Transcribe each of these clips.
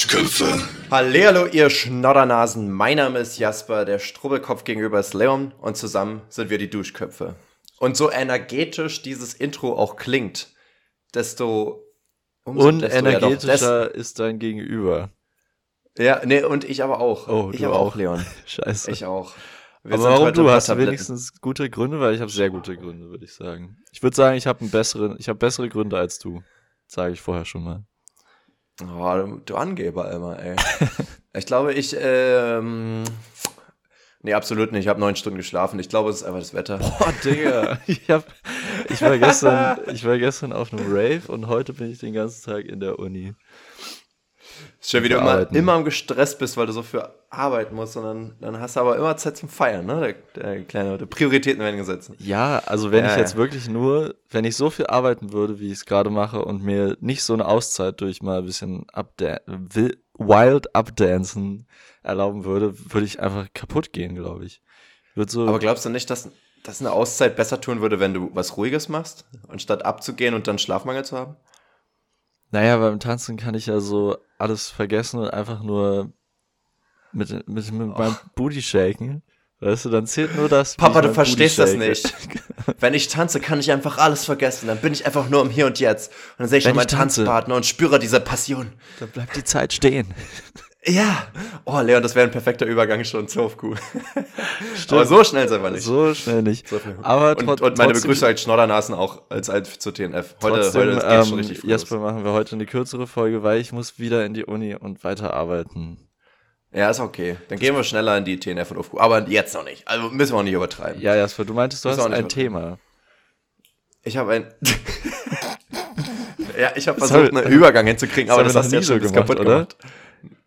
Duschköpfe. Hallihallo, ihr Schnoddernasen. Mein Name ist Jasper, der Strubbelkopf gegenüber ist Leon und zusammen sind wir die Duschköpfe. Und so energetisch dieses Intro auch klingt, desto doch, energetischer ist dein Gegenüber. Ja, nee, und ich aber auch. Oh, ich du aber auch. Leon. Scheiße. Ich auch. Wir Aber warum du? Hast wenigstens gute Gründe? Weil ich habe sehr gute Gründe, würde ich sagen. Ich würde sagen, ich habe besseren, ich habe bessere Gründe als du. Sage ich vorher schon mal. Oh, du, Angeber immer, ey. ich glaube, ich, ähm, nee, absolut nicht. Ich habe neun Stunden geschlafen. Ich glaube, es ist einfach das Wetter. Boah, Digga. Ich, hab, ich, war gestern, ich war gestern auf einem Rave und heute bin ich den ganzen Tag in der Uni. Ist schon wie du immer, Arbeiten. immer am gestresst bist, weil du so viel arbeiten musst, und dann, dann hast du aber immer Zeit zum Feiern, ne? Der, der kleine, die Prioritäten werden gesetzt. Ja, also wenn Ja, ich jetzt ja. wirklich nur, wenn ich so viel arbeiten würde, wie ich es gerade mache und mir nicht so eine Auszeit durch mal ein bisschen wild updancen erlauben würde, würde ich einfach kaputt gehen, glaube ich. Würde so, Aber glaubst du nicht, dass, dass eine Auszeit besser tun würde, wenn du was Ruhiges machst, anstatt abzugehen und dann Schlafmangel zu haben? Naja, beim Tanzen kann ich ja so alles vergessen und einfach nur mit, mit, mit meinem Booty shaken. Weißt du, dann zählt nur das. Papa, du verstehst das nicht. Wenn ich tanze, kann ich einfach alles vergessen. Dann bin ich einfach nur im Hier und Jetzt. Und dann sehe ich Wenn schon meinen Tanzpartner und spüre diese Passion. Dann bleibt die Zeit stehen. Ja. Oh, Leon, das wäre ein perfekter Übergang schon zur Kuh. Aber so schnell sind wir nicht. So schnell nicht. So. Aber und, und meine trotzdem- Begrüßung als Schnoddernasen auch als alt zur TNF. Heute, Trotzdem, heute geht's schon ähm, richtig früh Jesper, los. machen wir heute eine kürzere Folge, weil ich muss wieder in die Uni und weiterarbeiten. Ja, ist okay. Dann gehen wir schneller in die TNF und Aufkuh. Aber jetzt noch nicht. Also müssen wir auch nicht übertreiben. Ja, Jasper, du meintest, du Ist hast ein was- Thema. Ich habe ein. ja, ich habe versucht, einen Übergang hinzukriegen, aber das hast du jetzt schon so gemacht, kaputt oder? gemacht.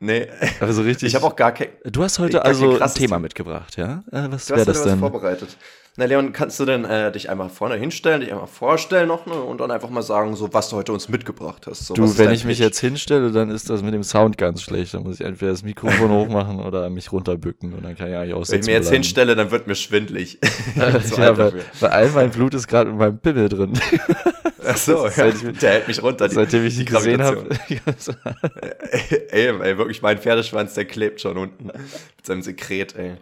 Nee. Also richtig. Ich habe auch gar kein. du hast heute also ein Thema mitgebracht, ja? Äh, was Du wäre hast das dir was denn? vorbereitet. Na, Leon, kannst du denn äh, dich einmal vorne hinstellen, dich einmal vorstellen noch ne, und dann einfach mal sagen, so was du heute uns mitgebracht hast? So, Du, wenn ich mich Pitch? jetzt hinstelle, dann ist das mit dem Sound ganz schlecht. Dann muss ich entweder das Mikrofon hochmachen oder mich runterbücken und dann kann ich eigentlich auch Wenn ich mir jetzt bleiben. hinstelle, dann wird mir schwindlig. Ja, weil, weil all mein Blut ist gerade in meinem Pimmel drin. Ach so, ja, ich- der hält mich runter. die- Seitdem ich die gesehen habe. ey, ey, wirklich, mein Pferdeschwanz, der klebt schon unten mit seinem Sekret, ey.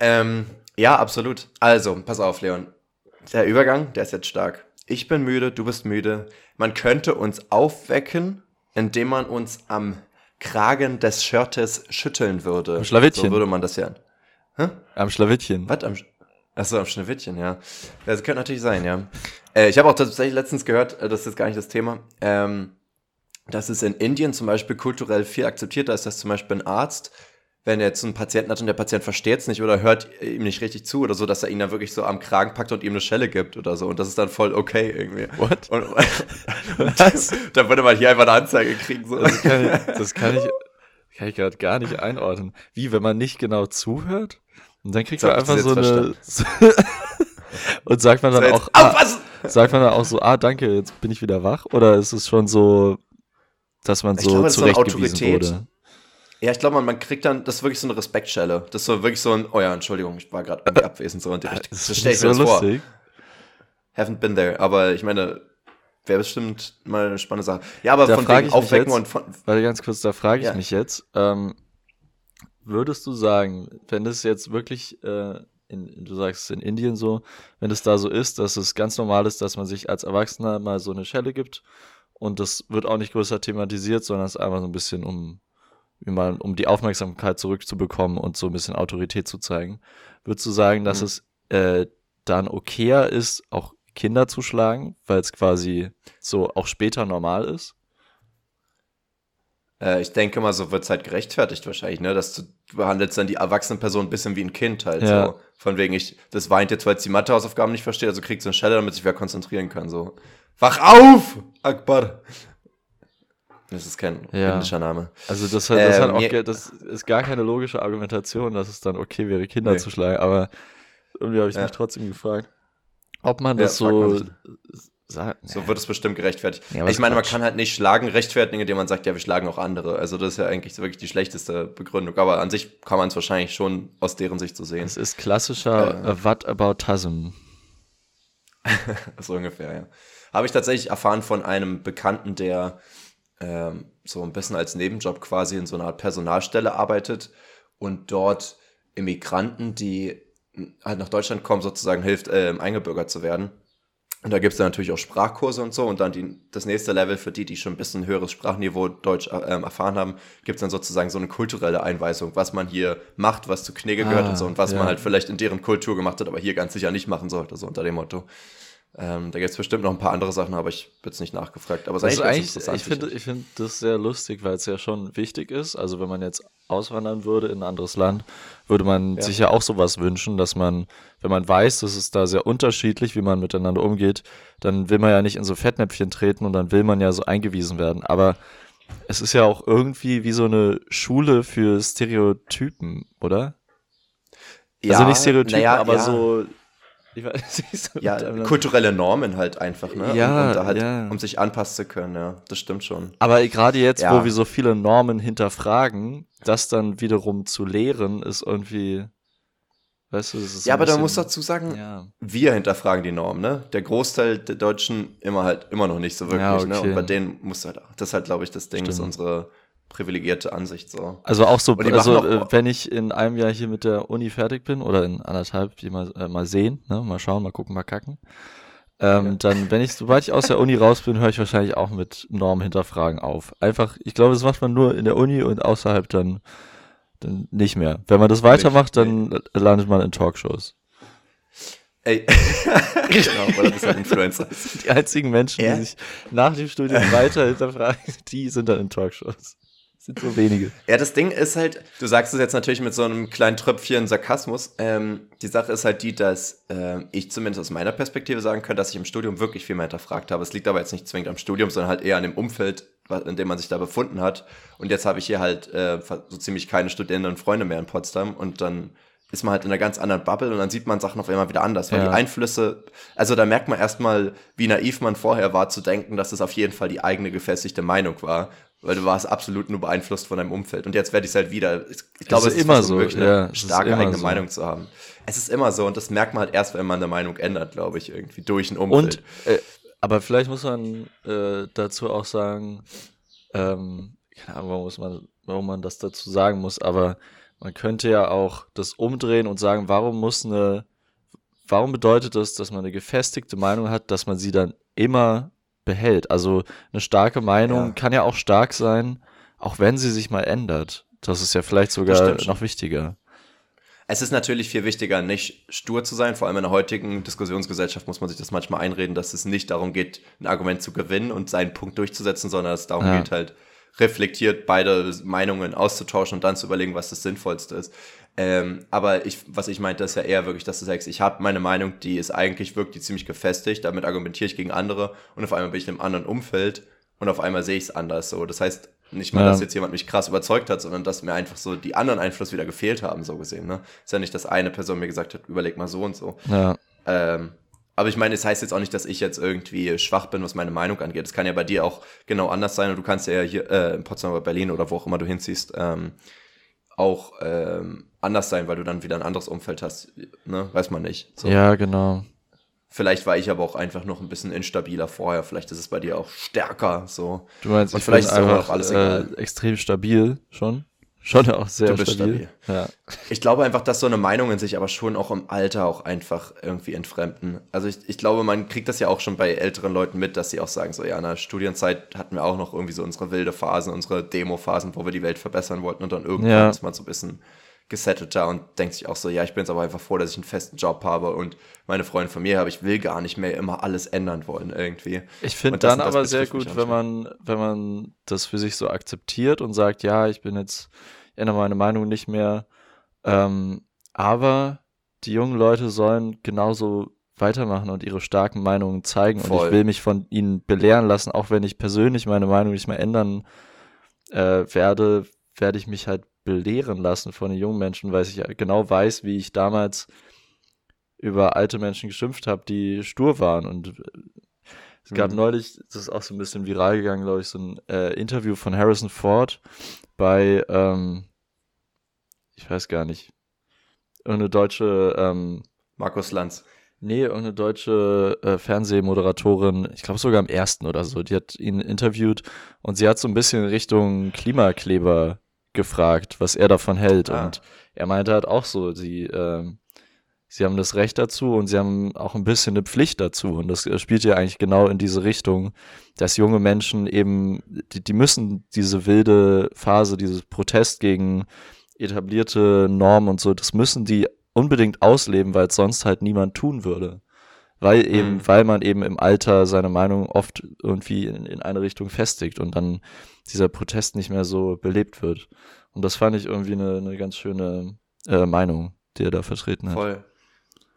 Ähm, ja, absolut. Also, pass auf, Leon. Der Übergang, der ist jetzt stark. Ich bin müde, du bist müde. Man könnte uns aufwecken, indem man uns am Kragen des Shirtes schütteln würde. Am Schlawittchen. So würde man das ja. Am Schlawittchen. Was? Am, Sch- Achso, am Schneewittchen, ja. Das könnte natürlich sein, ja. Äh, ich habe auch tatsächlich letztens gehört, äh, das ist gar nicht das Thema, ähm, dass es in Indien zum Beispiel kulturell viel akzeptierter ist, dass zum Beispiel ein Arzt, wenn er jetzt einen Patienten hat und der Patient versteht es nicht oder hört ihm nicht richtig zu oder so, dass er ihn dann wirklich so am Kragen packt und ihm eine Schelle gibt oder so. Und das ist dann voll okay irgendwie. What? Und, und dann würde man hier einfach eine Anzeige kriegen. So. Das kann ich, das kann ich, kann ich gerade gar nicht einordnen. Wie, wenn man nicht genau zuhört? Und dann kriegt So man einfach so eine. und sagt man dann So, auch, ah, aufpassen! sagt man dann auch so, ah, danke, jetzt bin ich wieder wach? Oder ist es schon so, dass man so glaube, so zurechtgewiesen Autorität. wurde? Ja, ich glaube, man, man kriegt dann, das ist wirklich so eine Respektschelle. Das ist so wirklich so ein, oh ja, Entschuldigung, ich war gerade irgendwie abwesend. So, und ich, Das so ist stell ich mir so das vor. lustig. Haven't been there. Aber ich meine, wäre bestimmt mal eine spannende Sache. Ja, aber Da von wegen Aufwecken jetzt- und von, Warte ganz kurz, da frage ich Ja. mich jetzt, ähm, würdest du sagen, wenn das jetzt wirklich, äh, in, du sagst es in Indien so, wenn es da so ist, dass es ganz normal ist, dass man sich als Erwachsener mal so eine Schelle gibt und das wird auch nicht größer thematisiert, sondern es ist einfach so ein bisschen um, wie man, um die Aufmerksamkeit zurückzubekommen und so ein bisschen Autorität zu zeigen. Würdest du sagen, dass Mhm. es äh, dann okayer ist, auch Kinder zu schlagen, weil es quasi so auch später normal ist? Äh, ich denke mal, so wird es halt gerechtfertigt wahrscheinlich, ne? Dass du, behandelst dann die erwachsene Person ein bisschen wie ein Kind halt. Ja. So. Von wegen, ich, das weint jetzt, weil es die Mathehausaufgaben nicht versteht, also kriegst du eine Schelle, damit sich wer konzentrieren kann. So. Wach auf! Akbar! Das ist kein Ja. indischer Name. Also das, hat, das, Äh, hat auch, das ist gar keine logische Argumentation, dass es dann okay wäre, Kinder Nee. zu schlagen, aber irgendwie habe ich Ja. mich trotzdem gefragt, ob man Ja, das fragt so man. So wird es bestimmt gerechtfertigt. Ja, ich meine, man kann halt nicht Schlagen rechtfertigen, indem man sagt, ja, wir schlagen auch andere. Also das ist ja eigentlich wirklich die schlechteste Begründung. Aber an sich kann man es wahrscheinlich schon aus deren Sicht so sehen. Es ist klassischer Äh. äh, Whataboutism. So ungefähr, ja. Habe ich tatsächlich erfahren von einem Bekannten, der ähm, so ein bisschen als Nebenjob quasi in so einer Art Personalstelle arbeitet und dort Immigranten, die halt nach Deutschland kommen, sozusagen hilft, äh, eingebürgert zu werden. Und da gibt es dann natürlich auch Sprachkurse und so. Und dann die, das nächste Level für die, die schon ein bisschen höheres Sprachniveau Deutsch äh, erfahren haben, gibt es dann sozusagen so eine kulturelle Einweisung, was man hier macht, was zu Knigge gehört und so und was ja. man halt vielleicht in deren Kultur gemacht hat, aber hier ganz sicher nicht machen sollte, so unter dem Motto. Ähm, da gibt es bestimmt noch ein paar andere Sachen, aber ich bin es nicht nachgefragt. Aber es ist eigentlich, interessant. ich finde ich finde das sehr lustig, weil es ja schon wichtig ist. Also wenn man jetzt auswandern würde in ein anderes Land, würde man Ja. sich ja auch sowas wünschen, dass man, wenn man weiß, dass es da sehr unterschiedlich, wie man miteinander umgeht, dann will man ja nicht in so Fettnäpfchen treten und dann will man ja so eingewiesen werden. Aber es ist ja auch irgendwie wie so eine Schule für Stereotypen, oder? also nicht Stereotypen, naja, aber ja. so. Weiß Ja, kulturelle Normen halt einfach, ne? Ja, um, um, da halt, ja. um sich anpassen zu können, ja. Das stimmt schon. Aber gerade jetzt, Ja. wo wir so viele Normen hinterfragen, das dann wiederum zu lehren, ist irgendwie, weißt du, das ist Ja, aber da muss dazu sagen, ja. wir hinterfragen die Norm, ne? Der Großteil der Deutschen immer halt immer noch nicht so wirklich, Ja, ne? okay. Und bei denen muss halt, das ist halt, glaube ich, das Ding, Stimmt. unsere privilegierte Ansicht so. Also auch so, also auch- äh, wenn ich in einem Jahr hier mit der Uni fertig bin oder in anderthalb, die mal, äh, mal sehen, ne? mal schauen, mal gucken, mal kacken. Ähm, Ja. Dann, wenn ich, sobald ich aus der Uni raus bin, höre ich wahrscheinlich auch mit Normen hinterfragen auf. Einfach, ich glaube, das macht man nur in der Uni und außerhalb dann, dann nicht mehr. Wenn man das weitermacht, dann äh, landet man in Talkshows. Ey. genau, oder bist halt Influencer. Das die einzigen Menschen, Ja. die sich nach dem Studium weiter hinterfragen, die sind dann in Talkshows. Sind so wenige. Ja, das Ding ist halt, du sagst es jetzt natürlich mit so einem kleinen Tröpfchen Sarkasmus. Ähm, die Sache ist halt die, dass ähm, ich zumindest aus meiner Perspektive sagen kann, dass ich im Studium wirklich viel mehr hinterfragt habe. Es liegt aber jetzt nicht zwingend am Studium, sondern halt eher an dem Umfeld, in dem man sich da befunden hat. Und jetzt habe ich hier halt äh, so ziemlich keine Studierenden und Freunde mehr in Potsdam und dann ist man halt in einer ganz anderen Bubble und dann sieht man Sachen auf einmal wieder anders, weil Ja. die Einflüsse, also da merkt man erstmal, wie naiv man vorher war, zu denken, dass es auf jeden Fall die eigene gefestigte Meinung war, weil du warst absolut nur beeinflusst von deinem Umfeld. Und jetzt werde ich es halt wieder, ich, glaube, ist es ist immer so, unmöglich, ja, eine es starke eigene so. Meinung zu haben. Es ist immer so und das merkt man halt erst, wenn man eine Meinung ändert, glaube ich, irgendwie durch ein Umfeld. Und, äh, aber vielleicht muss man äh, dazu auch sagen, ähm, keine Ahnung, warum, muss man, warum man das dazu sagen muss, aber man könnte ja auch das umdrehen und sagen, warum muss eine, warum bedeutet das, dass man eine gefestigte Meinung hat, dass man sie dann immer behält? Also eine starke Meinung Ja. kann ja auch stark sein, auch wenn sie sich mal ändert. Das ist ja vielleicht sogar noch wichtiger. Es ist natürlich viel wichtiger, nicht stur zu sein. Vor allem in der heutigen Diskussionsgesellschaft muss man sich das manchmal einreden, dass es nicht darum geht, ein Argument zu gewinnen und seinen Punkt durchzusetzen, sondern es darum Ja. geht halt, reflektiert beide Meinungen auszutauschen und dann zu überlegen, was das Sinnvollste ist. Ähm, aber ich, was ich meinte, ist ja eher wirklich, dass du sagst, ich habe meine Meinung, die ist eigentlich wirklich ziemlich gefestigt, damit argumentiere ich gegen andere und auf einmal bin ich in einem anderen Umfeld und auf einmal sehe ich es anders so. Das heißt, nicht mal, Ja. dass jetzt jemand mich krass überzeugt hat, sondern dass mir einfach so die anderen Einfluss wieder gefehlt haben, so gesehen. Ne? Ist ja nicht, dass eine Person mir gesagt hat, überleg mal so und so. Ja. Ähm, aber ich meine, es heißt jetzt auch nicht, dass ich jetzt irgendwie schwach bin, was meine Meinung angeht. Es kann ja bei dir auch genau anders sein und du kannst ja hier äh, in Potsdam oder Berlin oder wo auch immer du hinziehst, ähm, auch ähm, anders sein, weil du dann wieder ein anderes Umfeld hast. Ne? Weiß man nicht. So. ja, genau. Vielleicht war ich aber auch einfach noch ein bisschen instabiler vorher. Vielleicht ist es bei dir auch stärker. So. Du meinst, Und ich vielleicht bin ist einfach auch alles äh, egal. extrem stabil schon. Schon auch sehr Du bist stabil. Ja. Ich glaube einfach, dass so eine Meinungen sich aber schon auch im Alter auch einfach irgendwie entfremden. Also ich, ich glaube, man kriegt das ja auch schon bei älteren Leuten mit, dass sie auch sagen, so ja, in der Studienzeit hatten wir auch noch irgendwie so unsere wilde Phasen, unsere Demo-Phasen, wo wir die Welt verbessern wollten und dann irgendwann Ja. ist man so ein bisschen gesettelter und denkt sich auch so, ja, ich bin jetzt aber einfach froh, dass ich einen festen Job habe und meine Freunde von mir habe, ich will gar nicht mehr immer alles ändern wollen irgendwie. Ich finde Und das- dann das aber sehr gut, wenn man, wenn man das für sich so akzeptiert und sagt, ja, ich bin jetzt, ändere meine Meinung nicht mehr. Ähm, aber die jungen Leute sollen genauso weitermachen und ihre starken Meinungen zeigen. Und Voll. ich will mich von ihnen belehren lassen, auch wenn ich persönlich meine Meinung nicht mehr ändern äh, werde, werde ich mich halt belehren lassen von den jungen Menschen, weil ich genau weiß, wie ich damals über alte Menschen geschimpft habe, die stur waren. Und äh, es gab Mhm. neulich, das ist auch so ein bisschen viral gegangen, glaube ich, so ein äh, Interview von Harrison Ford bei, ähm, ich weiß gar nicht, irgendeine deutsche, ähm, Markus Lanz. Nee, irgendeine deutsche äh, Fernsehmoderatorin, ich glaube sogar am ersten oder so, die hat ihn interviewt und sie hat so ein bisschen Richtung Klimakleber gefragt, was er davon hält. Ah. Und er meinte halt auch so, sie, äh, sie haben das Recht dazu und sie haben auch ein bisschen eine Pflicht dazu. Und das äh, spielt ja eigentlich genau in diese Richtung, dass junge Menschen eben, die, die müssen diese wilde Phase, dieses Protest gegen etablierte Normen und so, das müssen die unbedingt ausleben, weil es sonst halt niemand tun würde. Weil eben, mhm. weil man eben im Alter seine Meinung oft irgendwie in, in eine Richtung festigt und dann dieser Protest nicht mehr so belebt wird. Und das fand ich irgendwie eine, eine ganz schöne äh, Meinung, die er da vertreten hat. Voll.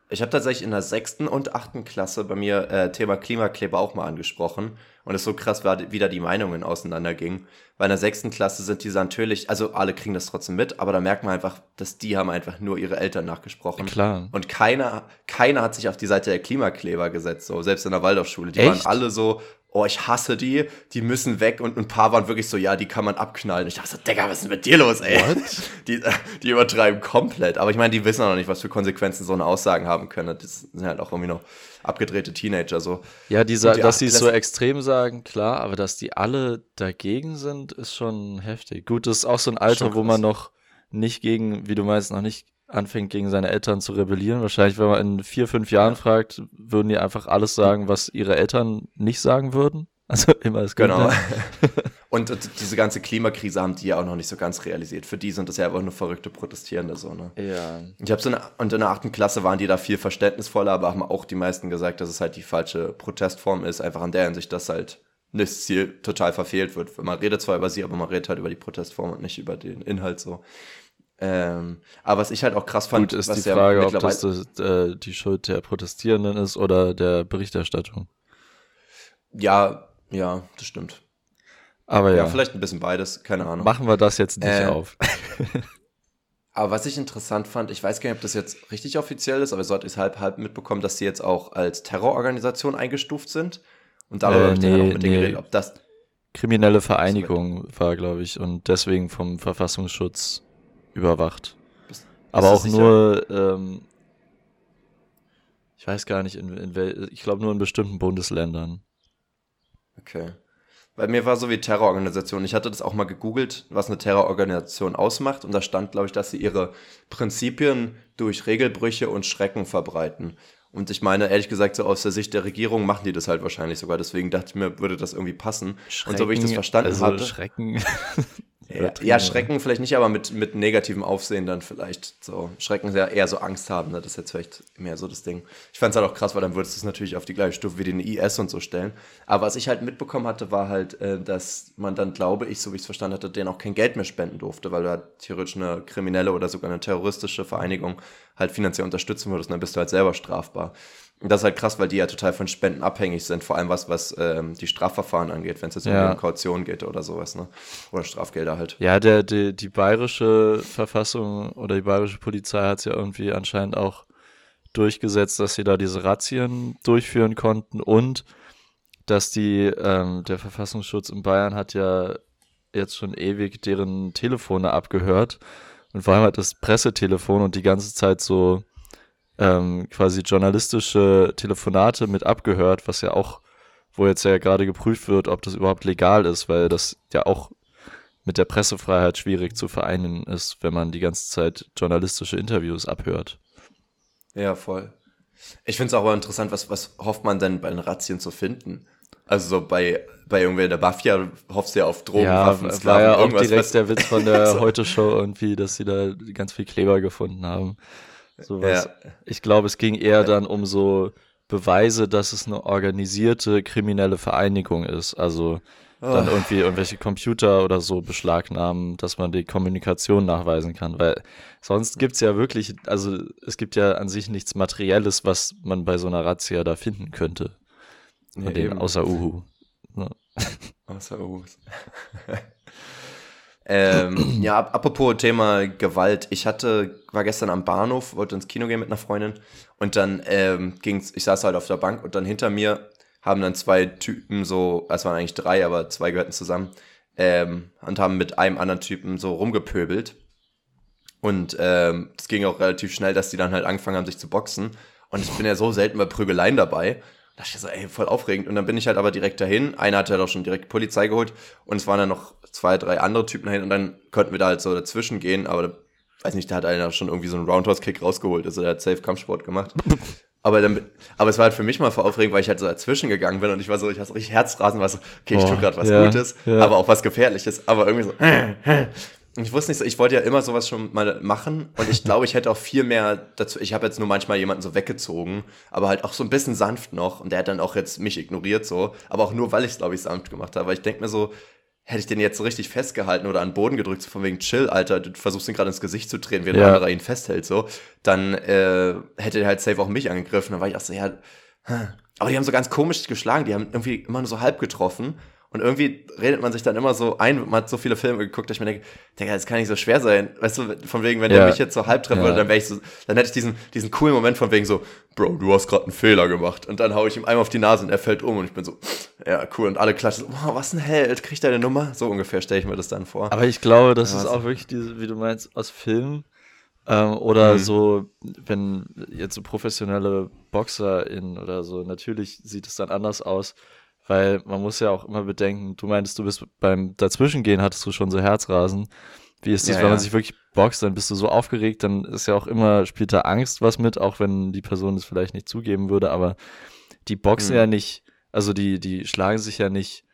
Ich habe tatsächlich in der sechsten und achten Klasse bei mir äh, Thema Klimakleber auch mal angesprochen. Und es so krass war, wie da die Meinungen auseinandergingen. Weil in der sechsten Klasse sind diese natürlich, also alle kriegen das trotzdem mit, aber da merkt man einfach, dass die haben einfach nur ihre Eltern nachgesprochen. Klar. Und keiner, keiner hat sich auf die Seite der Klimakleber gesetzt, so selbst in der Waldorfschule. Die Echt? waren alle so, oh, ich hasse die, die müssen weg und ein paar waren wirklich so, ja, die kann man abknallen. Ich dachte so, Digga, was ist denn mit dir los, ey? What? Die, die übertreiben komplett. Aber ich meine, die wissen auch noch nicht, was für Konsequenzen so eine Aussagen haben können. Das sind halt auch irgendwie noch abgedrehte Teenager so. Ja, die, die dass sie es so extrem sagen, klar, aber dass die alle dagegen sind, ist schon heftig. Gut, das ist auch so ein Alter, wo man noch nicht gegen, wie du meinst, noch nicht anfängt, gegen seine Eltern zu rebellieren. Wahrscheinlich, wenn man in vier, fünf Jahren fragt, würden die einfach alles sagen, was ihre Eltern nicht sagen würden. Also immer das Genau. und, und diese ganze Klimakrise haben die ja auch noch nicht so ganz realisiert. Für die sind das ja einfach nur verrückte Protestierende so, ne? Ja. Ich habe so eine, und in der achten Klasse waren die da viel verständnisvoller, aber haben auch die meisten gesagt, dass es halt die falsche Protestform ist, einfach an der Hinsicht, dass halt das Ziel total verfehlt wird. Man redet zwar über sie, aber man redet halt über die Protestform und nicht über den Inhalt so. Ähm, aber was ich halt auch krass fand, Gut, ist die Frage, ob das, das äh, die Schuld der Protestierenden ist oder der Berichterstattung. Ja, ja, das stimmt. Aber ja. ja. vielleicht ein bisschen beides, keine Ahnung. Machen wir das jetzt nicht äh, auf. aber was ich interessant fand, ich weiß gar nicht, ob das jetzt richtig offiziell ist, aber so hatte ich es halb, halb mitbekommen, dass sie jetzt auch als Terrororganisation eingestuft sind. Und darüber äh, habe ich nee, dann auch mit nee. geredet, ob das. Kriminelle Vereinigung war, glaube ich, und deswegen vom Verfassungsschutz überwacht. Bist, aber auch nur, ähm, ich weiß gar nicht, in, in ich glaube nur in bestimmten Bundesländern. Okay. Bei mir war so wie Terrororganisation. Ich hatte das auch mal gegoogelt, was eine Terrororganisation ausmacht. Und da stand, glaube ich, dass sie ihre Prinzipien durch Regelbrüche und Schrecken verbreiten. Und ich meine, ehrlich gesagt, so aus der Sicht der Regierung machen die das halt wahrscheinlich sogar. Deswegen dachte ich mir, würde das irgendwie passen. Schrecken, und so wie ich das verstanden also hatte. Schrecken. Ja, ja, Schrecken vielleicht nicht, aber mit, mit negativem Aufsehen dann vielleicht. So, Schrecken sehr eher so Angst haben, ne? das ist jetzt vielleicht mehr so das Ding. Ich fand es halt auch krass, weil dann würdest du es natürlich auf die gleiche Stufe wie den IS und so stellen. Aber was ich halt mitbekommen hatte, war halt, äh, dass man dann, glaube ich, so wie ich es verstanden hatte, denen auch kein Geld mehr spenden durfte, weil du halt theoretisch eine kriminelle oder sogar eine terroristische Vereinigung halt finanziell unterstützen würdest und dann bist du halt selber strafbar. Das ist halt krass, weil die ja total von Spenden abhängig sind, vor allem was, was ähm, die Strafverfahren angeht, wenn es jetzt ja. um Kaution geht oder sowas, ne? Oder Strafgelder halt. Ja, der, die, die bayerische Verfassung oder die bayerische Polizei hat es ja irgendwie anscheinend auch durchgesetzt, dass sie da diese Razzien durchführen konnten und dass die, ähm, der Verfassungsschutz in Bayern hat ja jetzt schon ewig deren Telefone abgehört und vor allem halt das Pressetelefon und die ganze Zeit so ähm, quasi journalistische Telefonate mit abgehört, was ja auch, wo jetzt ja gerade geprüft wird, ob das überhaupt legal ist, weil das ja auch mit der Pressefreiheit schwierig zu vereinen ist, wenn man die ganze Zeit journalistische Interviews abhört. Ja, voll. Ich finde es auch aber interessant, was, was hofft man denn bei den Razzien zu finden? Also so bei, bei irgendwer der Mafia hoffst du ja auf Drogen, ja, Waffen, Sklaven, war ja auch direkt was, der Witz von der Heute-Show irgendwie, dass sie da ganz viel Kleber gefunden haben. Sowas. Ja. Ich glaube, es ging eher dann um so Beweise, dass es eine organisierte kriminelle Vereinigung ist. Also dann oh. irgendwie irgendwelche Computer oder so beschlagnahmen, dass man die Kommunikation nachweisen kann. Weil sonst gibt's ja wirklich, also es gibt ja an sich nichts Materielles, was man bei so einer Razzia da finden könnte. Von ja, dem, außer Uhu. Ja. Außer Uhu. Ähm, ja, apropos Thema Gewalt. Ich hatte, war gestern am Bahnhof, wollte ins Kino gehen mit einer Freundin und dann ähm, ging's, ich saß halt auf der Bank und dann hinter mir haben dann zwei Typen so, es waren eigentlich drei, aber zwei gehörten zusammen, ähm, und haben mit einem anderen Typen so rumgepöbelt. Und ähm, das ging auch relativ schnell, dass die dann halt angefangen haben, sich zu boxen. Und ich bin ja so selten bei Prügeleien dabei. Da dachte ich so, ey, voll aufregend. Und dann bin ich halt aber direkt dahin. Einer hat halt auch schon direkt Polizei geholt. Und es waren dann noch zwei, drei andere Typen dahin. Und dann konnten wir da halt so dazwischen gehen. Aber, weiß nicht, da hat einer schon irgendwie so einen Roundhouse-Kick rausgeholt. Also der hat safe Kampfsport gemacht. Aber, dann, aber es war halt für mich mal voll aufregend, weil ich halt so dazwischen gegangen bin und ich war so, ich hatte so richtig Herzrasen, war so, okay, ich Boah, tue gerade was ja, Gutes, ja. aber auch was Gefährliches, aber irgendwie so. Ich wusste nicht so, ich wollte ja immer sowas schon mal machen und ich glaube, ich hätte auch viel mehr dazu, ich habe jetzt nur manchmal jemanden so weggezogen, aber halt auch so ein bisschen sanft noch und der hat dann auch jetzt mich ignoriert so, aber auch nur, weil ich es, glaube ich, sanft gemacht habe, weil ich denke mir so, hätte ich den jetzt so richtig festgehalten oder an den Boden gedrückt, so von wegen chill, Alter, du versuchst ihn gerade ins Gesicht zu drehen, während Ja. der andere ihn festhält, so, dann äh, hätte er halt safe auch mich angegriffen. Dann war ich auch so, ja, aber die haben so ganz komisch geschlagen, die haben irgendwie immer nur so halb getroffen. Und irgendwie redet man sich dann immer so ein, man hat so viele Filme geguckt, dass ich mir denke, Digga, das kann nicht so schwer sein. Weißt du, von wegen, wenn Ja. der mich jetzt so halb treffen Ja. würde, dann wäre ich so, dann hätte ich diesen, diesen coolen Moment von wegen so, Bro, du hast gerade einen Fehler gemacht. Und dann hau ich ihm einmal auf die Nase und er fällt um und ich bin so, ja, cool. Und alle klatschen so, wow, was ein Held, kriegt er eine Nummer? So ungefähr stelle ich mir das dann vor. Aber ich glaube, das Ja, ist auch wirklich diese, wie du meinst, aus Filmen. Ähm, oder Mhm. so, wenn jetzt so professionelle BoxerInnen oder so, natürlich sieht es dann anders aus, weil man muss ja auch immer bedenken, du meintest, du bist beim Dazwischengehen hattest du schon so Herzrasen. Wie ist das, Ja, wenn man ja. sich wirklich boxt, dann bist du so aufgeregt, dann ist ja auch immer, spielt da Angst was mit, auch wenn die Person es vielleicht nicht zugeben würde, aber die boxen Mhm. ja nicht, also die, die schlagen sich ja nicht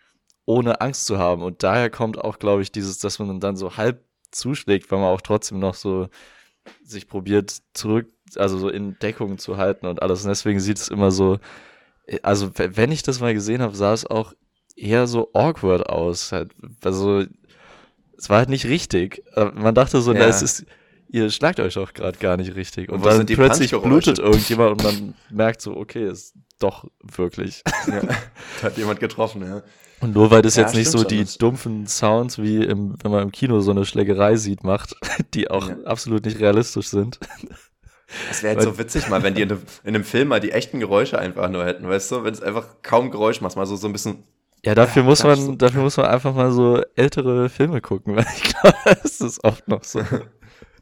ohne Angst zu haben. Und daher kommt auch, glaube ich, dieses, dass man dann so halb zuschlägt, weil man auch trotzdem noch so sich probiert zurück, also so in Deckung zu halten und alles. Und deswegen sieht es immer so, also w- wenn ich das mal gesehen habe, sah es auch eher so awkward aus. Halt. Also es war halt nicht richtig. Äh, Man dachte so, na, Ja. es ist, ihr schlagt euch doch gerade gar nicht richtig. Und Und dann plötzlich blutet irgendjemand und man merkt so, okay, ist doch wirklich. Ja, hat jemand getroffen, ja. Und nur weil das Ja, jetzt nicht so die das- dumpfen Sounds wie im, wenn man im Kino so eine Schlägerei sieht, macht, die auch absolut nicht realistisch sind. Es wäre jetzt so witzig mal, wenn die in, einem Film mal die echten Geräusche einfach nur hätten, weißt du? Wenn es einfach kaum Geräusch macht, mal so, so ein bisschen. Ja, dafür Ja, muss das man, so. dafür muss man einfach mal so ältere Filme gucken, weil ich glaube, das ist oft noch so.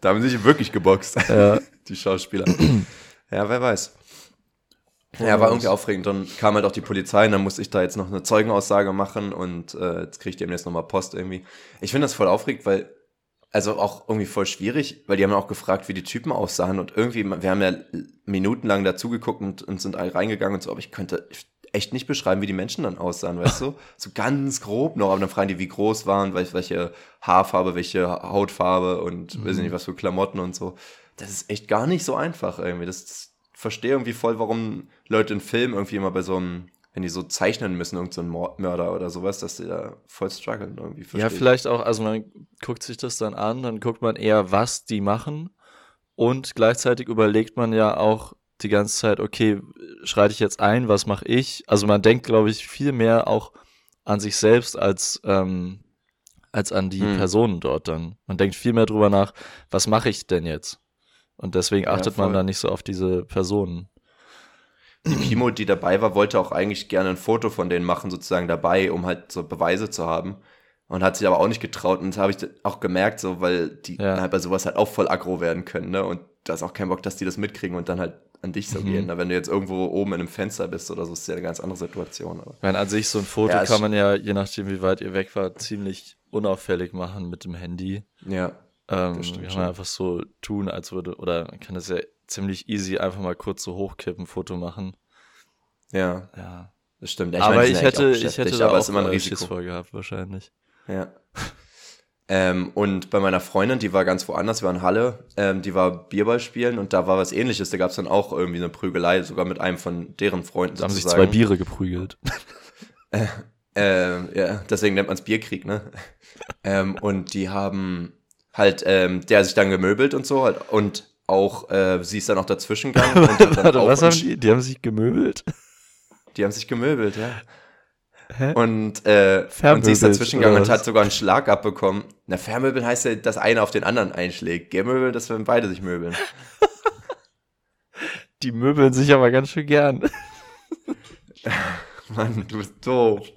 Da haben sie sich wirklich geboxt, Ja. die Schauspieler. ja, wer weiß. Ja, war irgendwie aufregend. Dann kam halt auch die Polizei und dann musste ich da jetzt noch eine Zeugenaussage machen und äh, jetzt kriege ich demnächst nochmal Post irgendwie. Ich finde das voll aufregend, weil, also auch irgendwie voll schwierig, weil die haben auch gefragt, wie die Typen aussahen und irgendwie, wir haben ja minutenlang dazugeguckt und, und sind alle reingegangen und so, aber ich könnte echt nicht beschreiben, wie die Menschen dann aussahen, weißt du? So ganz grob noch, aber dann fragen die, wie groß waren, wel- welche Haarfarbe, welche Hautfarbe und weiß ich nicht, was für Klamotten und so. Das ist echt gar nicht so einfach irgendwie. Das, das verstehe irgendwie voll, warum Leute in Filmen irgendwie immer bei so einem, wenn die so zeichnen müssen, irgendein so Mörder oder sowas, dass die da voll strugglen irgendwie. Ja, versteh ich. vielleicht auch, also man guckt sich das dann an, dann guckt man eher, was die machen und gleichzeitig überlegt man ja auch die ganze Zeit, okay, schreite ich jetzt ein, was mache ich? Also man denkt, glaube ich, viel mehr auch an sich selbst als, ähm, als an die Hm. Personen dort dann. Man denkt viel mehr drüber nach, was mache ich denn jetzt? Und deswegen Ja, achtet man voll. dann nicht so auf diese Personen. Die Pimo, die dabei war, wollte auch eigentlich gerne ein Foto von denen machen, sozusagen dabei, um halt so Beweise zu haben. Und hat sich aber auch nicht getraut. Und das habe ich auch gemerkt, so, weil die Ja. halt bei sowas halt auch voll aggro werden können, ne? Und da ist auch kein Bock, dass die das mitkriegen und dann halt an dich so Mhm. gehen. Ne? Wenn du jetzt irgendwo oben in einem Fenster bist oder so, ist ja eine ganz andere Situation. Aber. Ich meine, an sich so ein Foto Ja, kann man ja, je nachdem, wie weit ihr weg wart, ziemlich unauffällig machen mit dem Handy. Ja. Ähm, kann man einfach so tun, als würde, oder man kann das ja ziemlich easy einfach mal kurz so hochkippen, Foto machen. Ja, Ja. das stimmt. Ja, aber meine, ich hätte, ich hätte da aber auch immer ein äh, Risiko. Gehabt, wahrscheinlich. Ja. ähm, und bei meiner Freundin, die war ganz woanders, wir waren in Halle, ähm, die war Bierball spielen und da war was ähnliches. Da gab es dann auch irgendwie eine Prügelei, sogar mit einem von deren Freunden Da haben sich zwei Biere geprügelt. Ähm, ja, deswegen nennt man es Bierkrieg, ne? ähm, und die haben halt, ähm, der hat sich dann gemöbelt und so halt, und auch, äh, sie ist dann auch dazwischen gegangen. und Warte, auch was haben die? Die haben sich gemöbelt? Die haben sich gemöbelt, ja. Hä? Und, äh, und sie ist dazwischen gegangen und hat sogar einen Schlag abbekommen. Na, vermöbeln heißt ja, dass einer auf den anderen einschlägt. Gemöbeln, das wenn beide sich möbeln. Die möbeln sich aber ganz schön gern. Mann, du bist doof.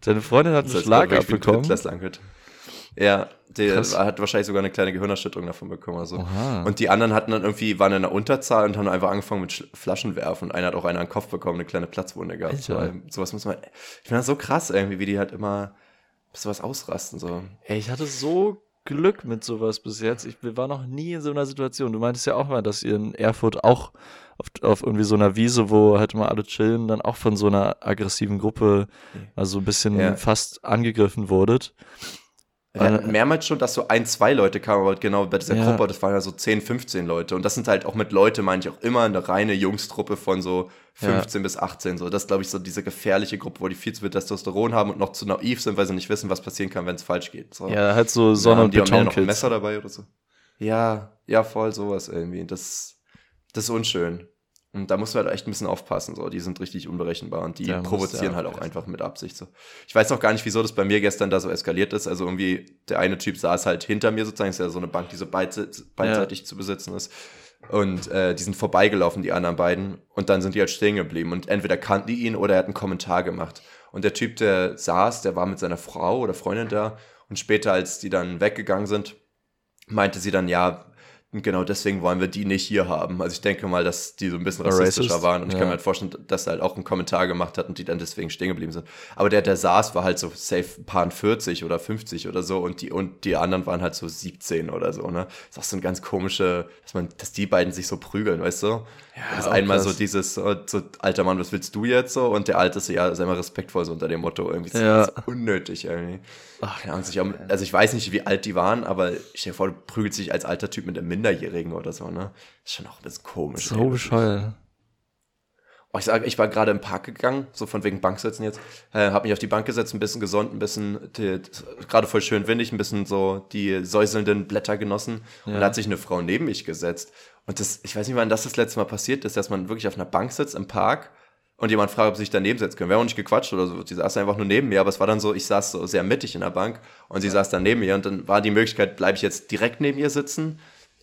Deine Freundin hat einen Schlag abbekommen. Ja, der Krass. hat wahrscheinlich sogar eine kleine Gehirnerschütterung davon bekommen. Also. Und die anderen hatten dann irgendwie, waren in der Unterzahl und haben einfach angefangen mit Flaschen werfen. Und einer hat auch einen an den Kopf bekommen, eine kleine Platzwunde gehabt. So, sowas muss man, ich finde das so krass irgendwie, wie die halt immer sowas ausrasten. So. Ey, ich hatte so Glück mit sowas bis jetzt. Ich war noch nie in so einer Situation. Du meintest ja auch mal, dass ihr in Erfurt auch auf, auf irgendwie so einer Wiese, wo halt mal alle chillen, dann auch von so einer aggressiven Gruppe, also ein bisschen ja. fast angegriffen wurdet. Wir hatten mehrmals schon, dass so ein, zwei Leute kamen, aber genau bei dieser ja. Gruppe, das waren ja so 10, 15 Leute. Und das sind halt auch mit Leute, meine ich auch immer eine reine Jungstruppe von so 15 ja. bis 18. So, das ist, glaube ich, so diese gefährliche Gruppe, wo die viel zu viel Testosteron haben und noch zu naiv sind, weil sie nicht wissen, was passieren kann, wenn es falsch geht. So. Ja, halt so Sonne- und ja, und Die haben noch ein Messer dabei oder so. Ja, ja, voll sowas irgendwie. Das, das ist unschön. Und da muss man halt echt ein bisschen aufpassen. So. Die sind richtig unberechenbar und die ja, provozieren halt auch einfach mit Absicht. So. Ich weiß auch gar nicht, wieso das bei mir gestern da so eskaliert ist. Also irgendwie, der eine Typ saß halt hinter mir sozusagen. ist ja so eine Bank, die so beidseitig ja. zu besitzen ist. Und äh, die sind vorbeigelaufen, die anderen beiden. Und dann sind die halt stehen geblieben. Und entweder kannten die ihn oder er hat einen Kommentar gemacht. Und der Typ, der saß, der war mit seiner Frau oder Freundin da. Und später, als die dann weggegangen sind, meinte sie dann, ja, und genau deswegen wollen wir die nicht hier haben. Also ich denke mal, dass die so ein bisschen rassistischer Racist? waren. Und ich ja. kann mir halt vorstellen, dass er halt auch einen Kommentar gemacht hat und die dann deswegen stehen geblieben sind. Aber der, der saß, war halt so safe paar 40 oder 50 oder so und die, und die anderen waren halt so 17 oder so, ne? Das ist auch so ein ganz komische, dass man, dass die beiden sich so prügeln, weißt du? Ja, das ist einmal so dieses, so, so, alter Mann, was willst du jetzt so? Und der alte ist ja, sei mal respektvoll so unter dem Motto. Irgendwie ja. ist unnötig irgendwie. Ach, ja, also ich weiß nicht, wie alt die waren, aber ich dir vor, du prügelst dich als alter Typ mit einem Minderjährigen oder so, ne? ist schon auch ein bisschen komisch. So bescheuert. Oh, ich sage, ich war gerade im Park gegangen, so von wegen Banksitzen jetzt, äh, habe mich auf die Bank gesetzt, ein bisschen gesund, ein bisschen, gerade voll schön windig, ein bisschen so die säuselnden Blätter genossen. Ja. Und da hat sich eine Frau neben mich gesetzt. Und das, ich weiß nicht, wann das das letzte Mal passiert ist, dass man wirklich auf einer Bank sitzt im Park und jemand fragt, ob sie sich daneben setzen können. Wir haben auch nicht gequatscht oder so. Sie saß einfach nur neben mir, aber es war dann so, ich saß so sehr mittig in der Bank und sie saß dann neben mir und dann war die Möglichkeit, bleibe ich jetzt direkt neben ihr sitzen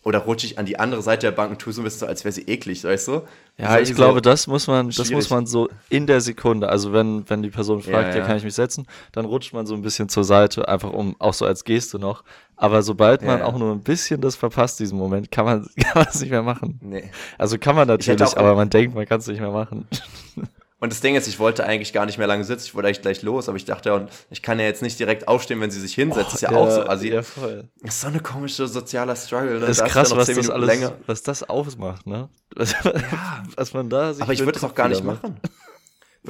oder rutsche ich an die andere Seite der Bank und tue so ein bisschen so, als wäre sie eklig, weißt du? Ja, ich glaube, das muss man, das muss man so in der Sekunde, also wenn, wenn die Person fragt, ja, ja. kann ich mich setzen, dann rutscht man so ein bisschen zur Seite, einfach um, auch so als Geste noch. Aber sobald man ja, auch nur ein bisschen das verpasst, diesen Moment, kann man, kann man es nicht mehr machen. Nee. Also kann man natürlich, aber man denkt, man kann es nicht mehr machen. Und das Ding ist, ich wollte eigentlich gar nicht mehr lange sitzen, ich wollte eigentlich gleich los, aber ich dachte, ich kann ja jetzt nicht direkt aufstehen, wenn sie sich hinsetzt. Oh, ist ja, ja, auch so. Also, ja, voll. Ist so eine komische sozialer Struggle. Ne? Das ist da krass, was das alles, länger. was das ausmacht, ne? Ja. was man da sich Aber ich würde es auch gar nicht machen.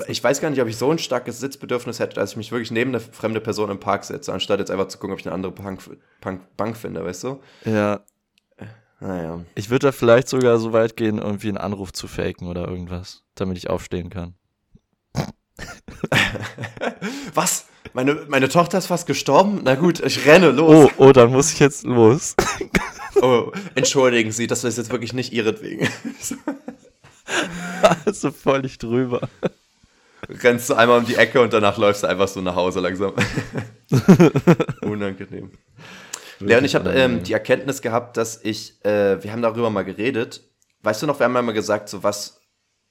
Ich weiß gar nicht, ob ich so ein starkes Sitzbedürfnis hätte, dass ich mich wirklich neben eine fremde Person im Park setze, anstatt jetzt einfach zu gucken, ob ich eine andere Bank, Bank, Bank finde, weißt du? Ja. Naja. Ich würde da vielleicht sogar so weit gehen, irgendwie einen Anruf zu faken oder irgendwas, damit ich aufstehen kann. Was? Meine, meine Tochter ist fast gestorben? Na gut, ich renne los. Oh, oh, dann muss ich jetzt los. oh, entschuldigen Sie, das ist jetzt wirklich nicht Ihretwegen. also völlig drüber. Rennst du einmal um die Ecke und danach läufst du einfach so nach Hause langsam. Unangenehm. Ja, und ich habe ähm, die Erkenntnis gehabt, dass ich, äh, wir haben darüber mal geredet. Weißt du noch, wir haben einmal gesagt, so was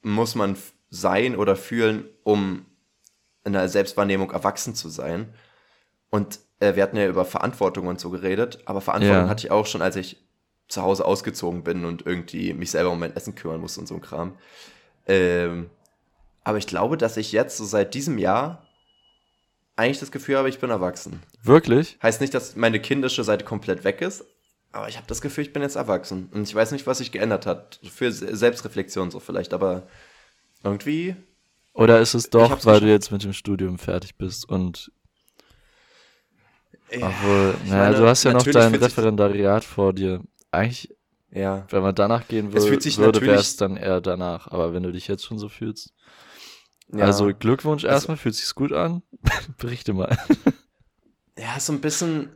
muss man sein oder fühlen, um in der Selbstwahrnehmung erwachsen zu sein. Und äh, wir hatten ja über Verantwortung und so geredet, aber Verantwortung ja. hatte ich auch schon, als ich zu Hause ausgezogen bin und irgendwie mich selber um mein Essen kümmern musste und so ein Kram. Ähm, aber ich glaube, dass ich jetzt so seit diesem Jahr eigentlich das Gefühl habe, ich bin erwachsen. Wirklich? Heißt nicht, dass meine kindische Seite komplett weg ist, aber ich habe das Gefühl, ich bin jetzt erwachsen. Und ich weiß nicht, was sich geändert hat. Für Selbstreflexion so vielleicht, aber irgendwie. Oder ist es doch, weil du jetzt mit dem Studium fertig bist und. Ja, obwohl, naja, meine, du hast ja noch dein Referendariat vor dir. Eigentlich, ja. wenn man danach gehen würde, würde wäre es dann eher danach. Aber wenn du dich jetzt schon so fühlst. Ja. Also Glückwunsch also erstmal, also, fühlt sich's gut an? Berichte mal. Ja, so ein bisschen,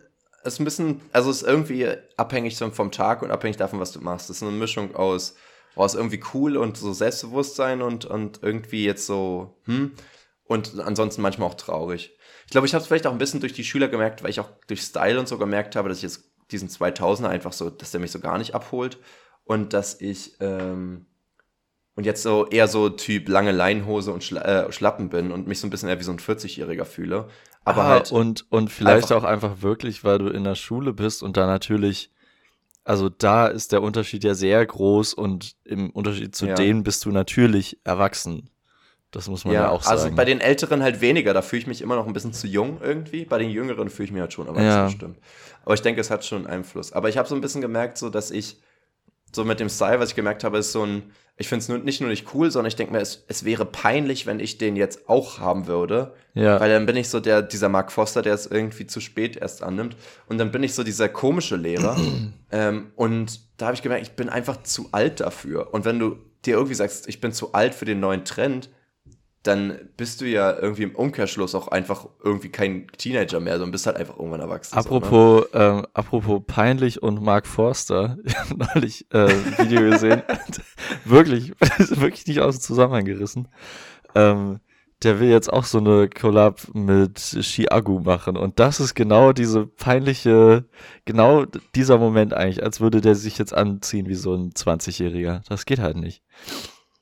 ist ein bisschen, also ist irgendwie abhängig vom Tag und abhängig davon, was du machst. Das ist eine Mischung aus war es irgendwie cool und so Selbstbewusstsein und, und irgendwie jetzt so, hm, und ansonsten manchmal auch traurig. Ich glaube, ich habe es vielleicht auch ein bisschen durch die Schüler gemerkt, weil ich auch durch Style und so gemerkt habe, dass ich jetzt diesen 2000er einfach so, dass der mich so gar nicht abholt und dass ich, ähm, und jetzt so eher so Typ lange Leinhose und Schla äh, Schlappen bin und mich so ein bisschen eher wie so ein 40-Jähriger fühle. Aber ah, halt. Und, und vielleicht einfach- auch einfach wirklich, weil du in der Schule bist und da natürlich, also da ist der Unterschied ja sehr groß und im Unterschied zu Ja. denen bist du natürlich erwachsen. Das muss man ja, Ja, auch sagen. also bei den Älteren halt weniger, da fühle ich mich immer noch ein bisschen zu jung irgendwie. Bei den Jüngeren fühle ich mich halt schon erwachsen, Ja. stimmt. Aber ich denke, es hat schon einen Einfluss. Aber ich habe so ein bisschen gemerkt, so dass ich so mit dem Style, was ich gemerkt habe, ist so ein, ich finde es nur, nicht nur nicht cool, sondern ich denke mir, es, es wäre peinlich, wenn ich den jetzt auch haben würde. ja. Weil dann bin ich so der, dieser Mark Foster, der es irgendwie zu spät erst annimmt. Und dann bin ich so dieser komische Lehrer. ähm, und da habe ich gemerkt, ich bin einfach zu alt dafür. Und wenn du dir irgendwie sagst, ich bin zu alt für den neuen Trend, dann bist du ja irgendwie im Umkehrschluss auch einfach irgendwie kein Teenager mehr, sondern bist halt einfach irgendwann erwachsen. Apropos, ähm, apropos peinlich und Mark Forster, neulich äh, ein Video gesehen, wirklich, wirklich nicht aus dem Zusammenhang gerissen. Ähm, der will jetzt auch so eine Collab mit Chiagu machen und das ist genau diese peinliche, genau dieser Moment eigentlich, als würde der sich jetzt anziehen wie so ein 20-Jähriger. Das geht halt nicht.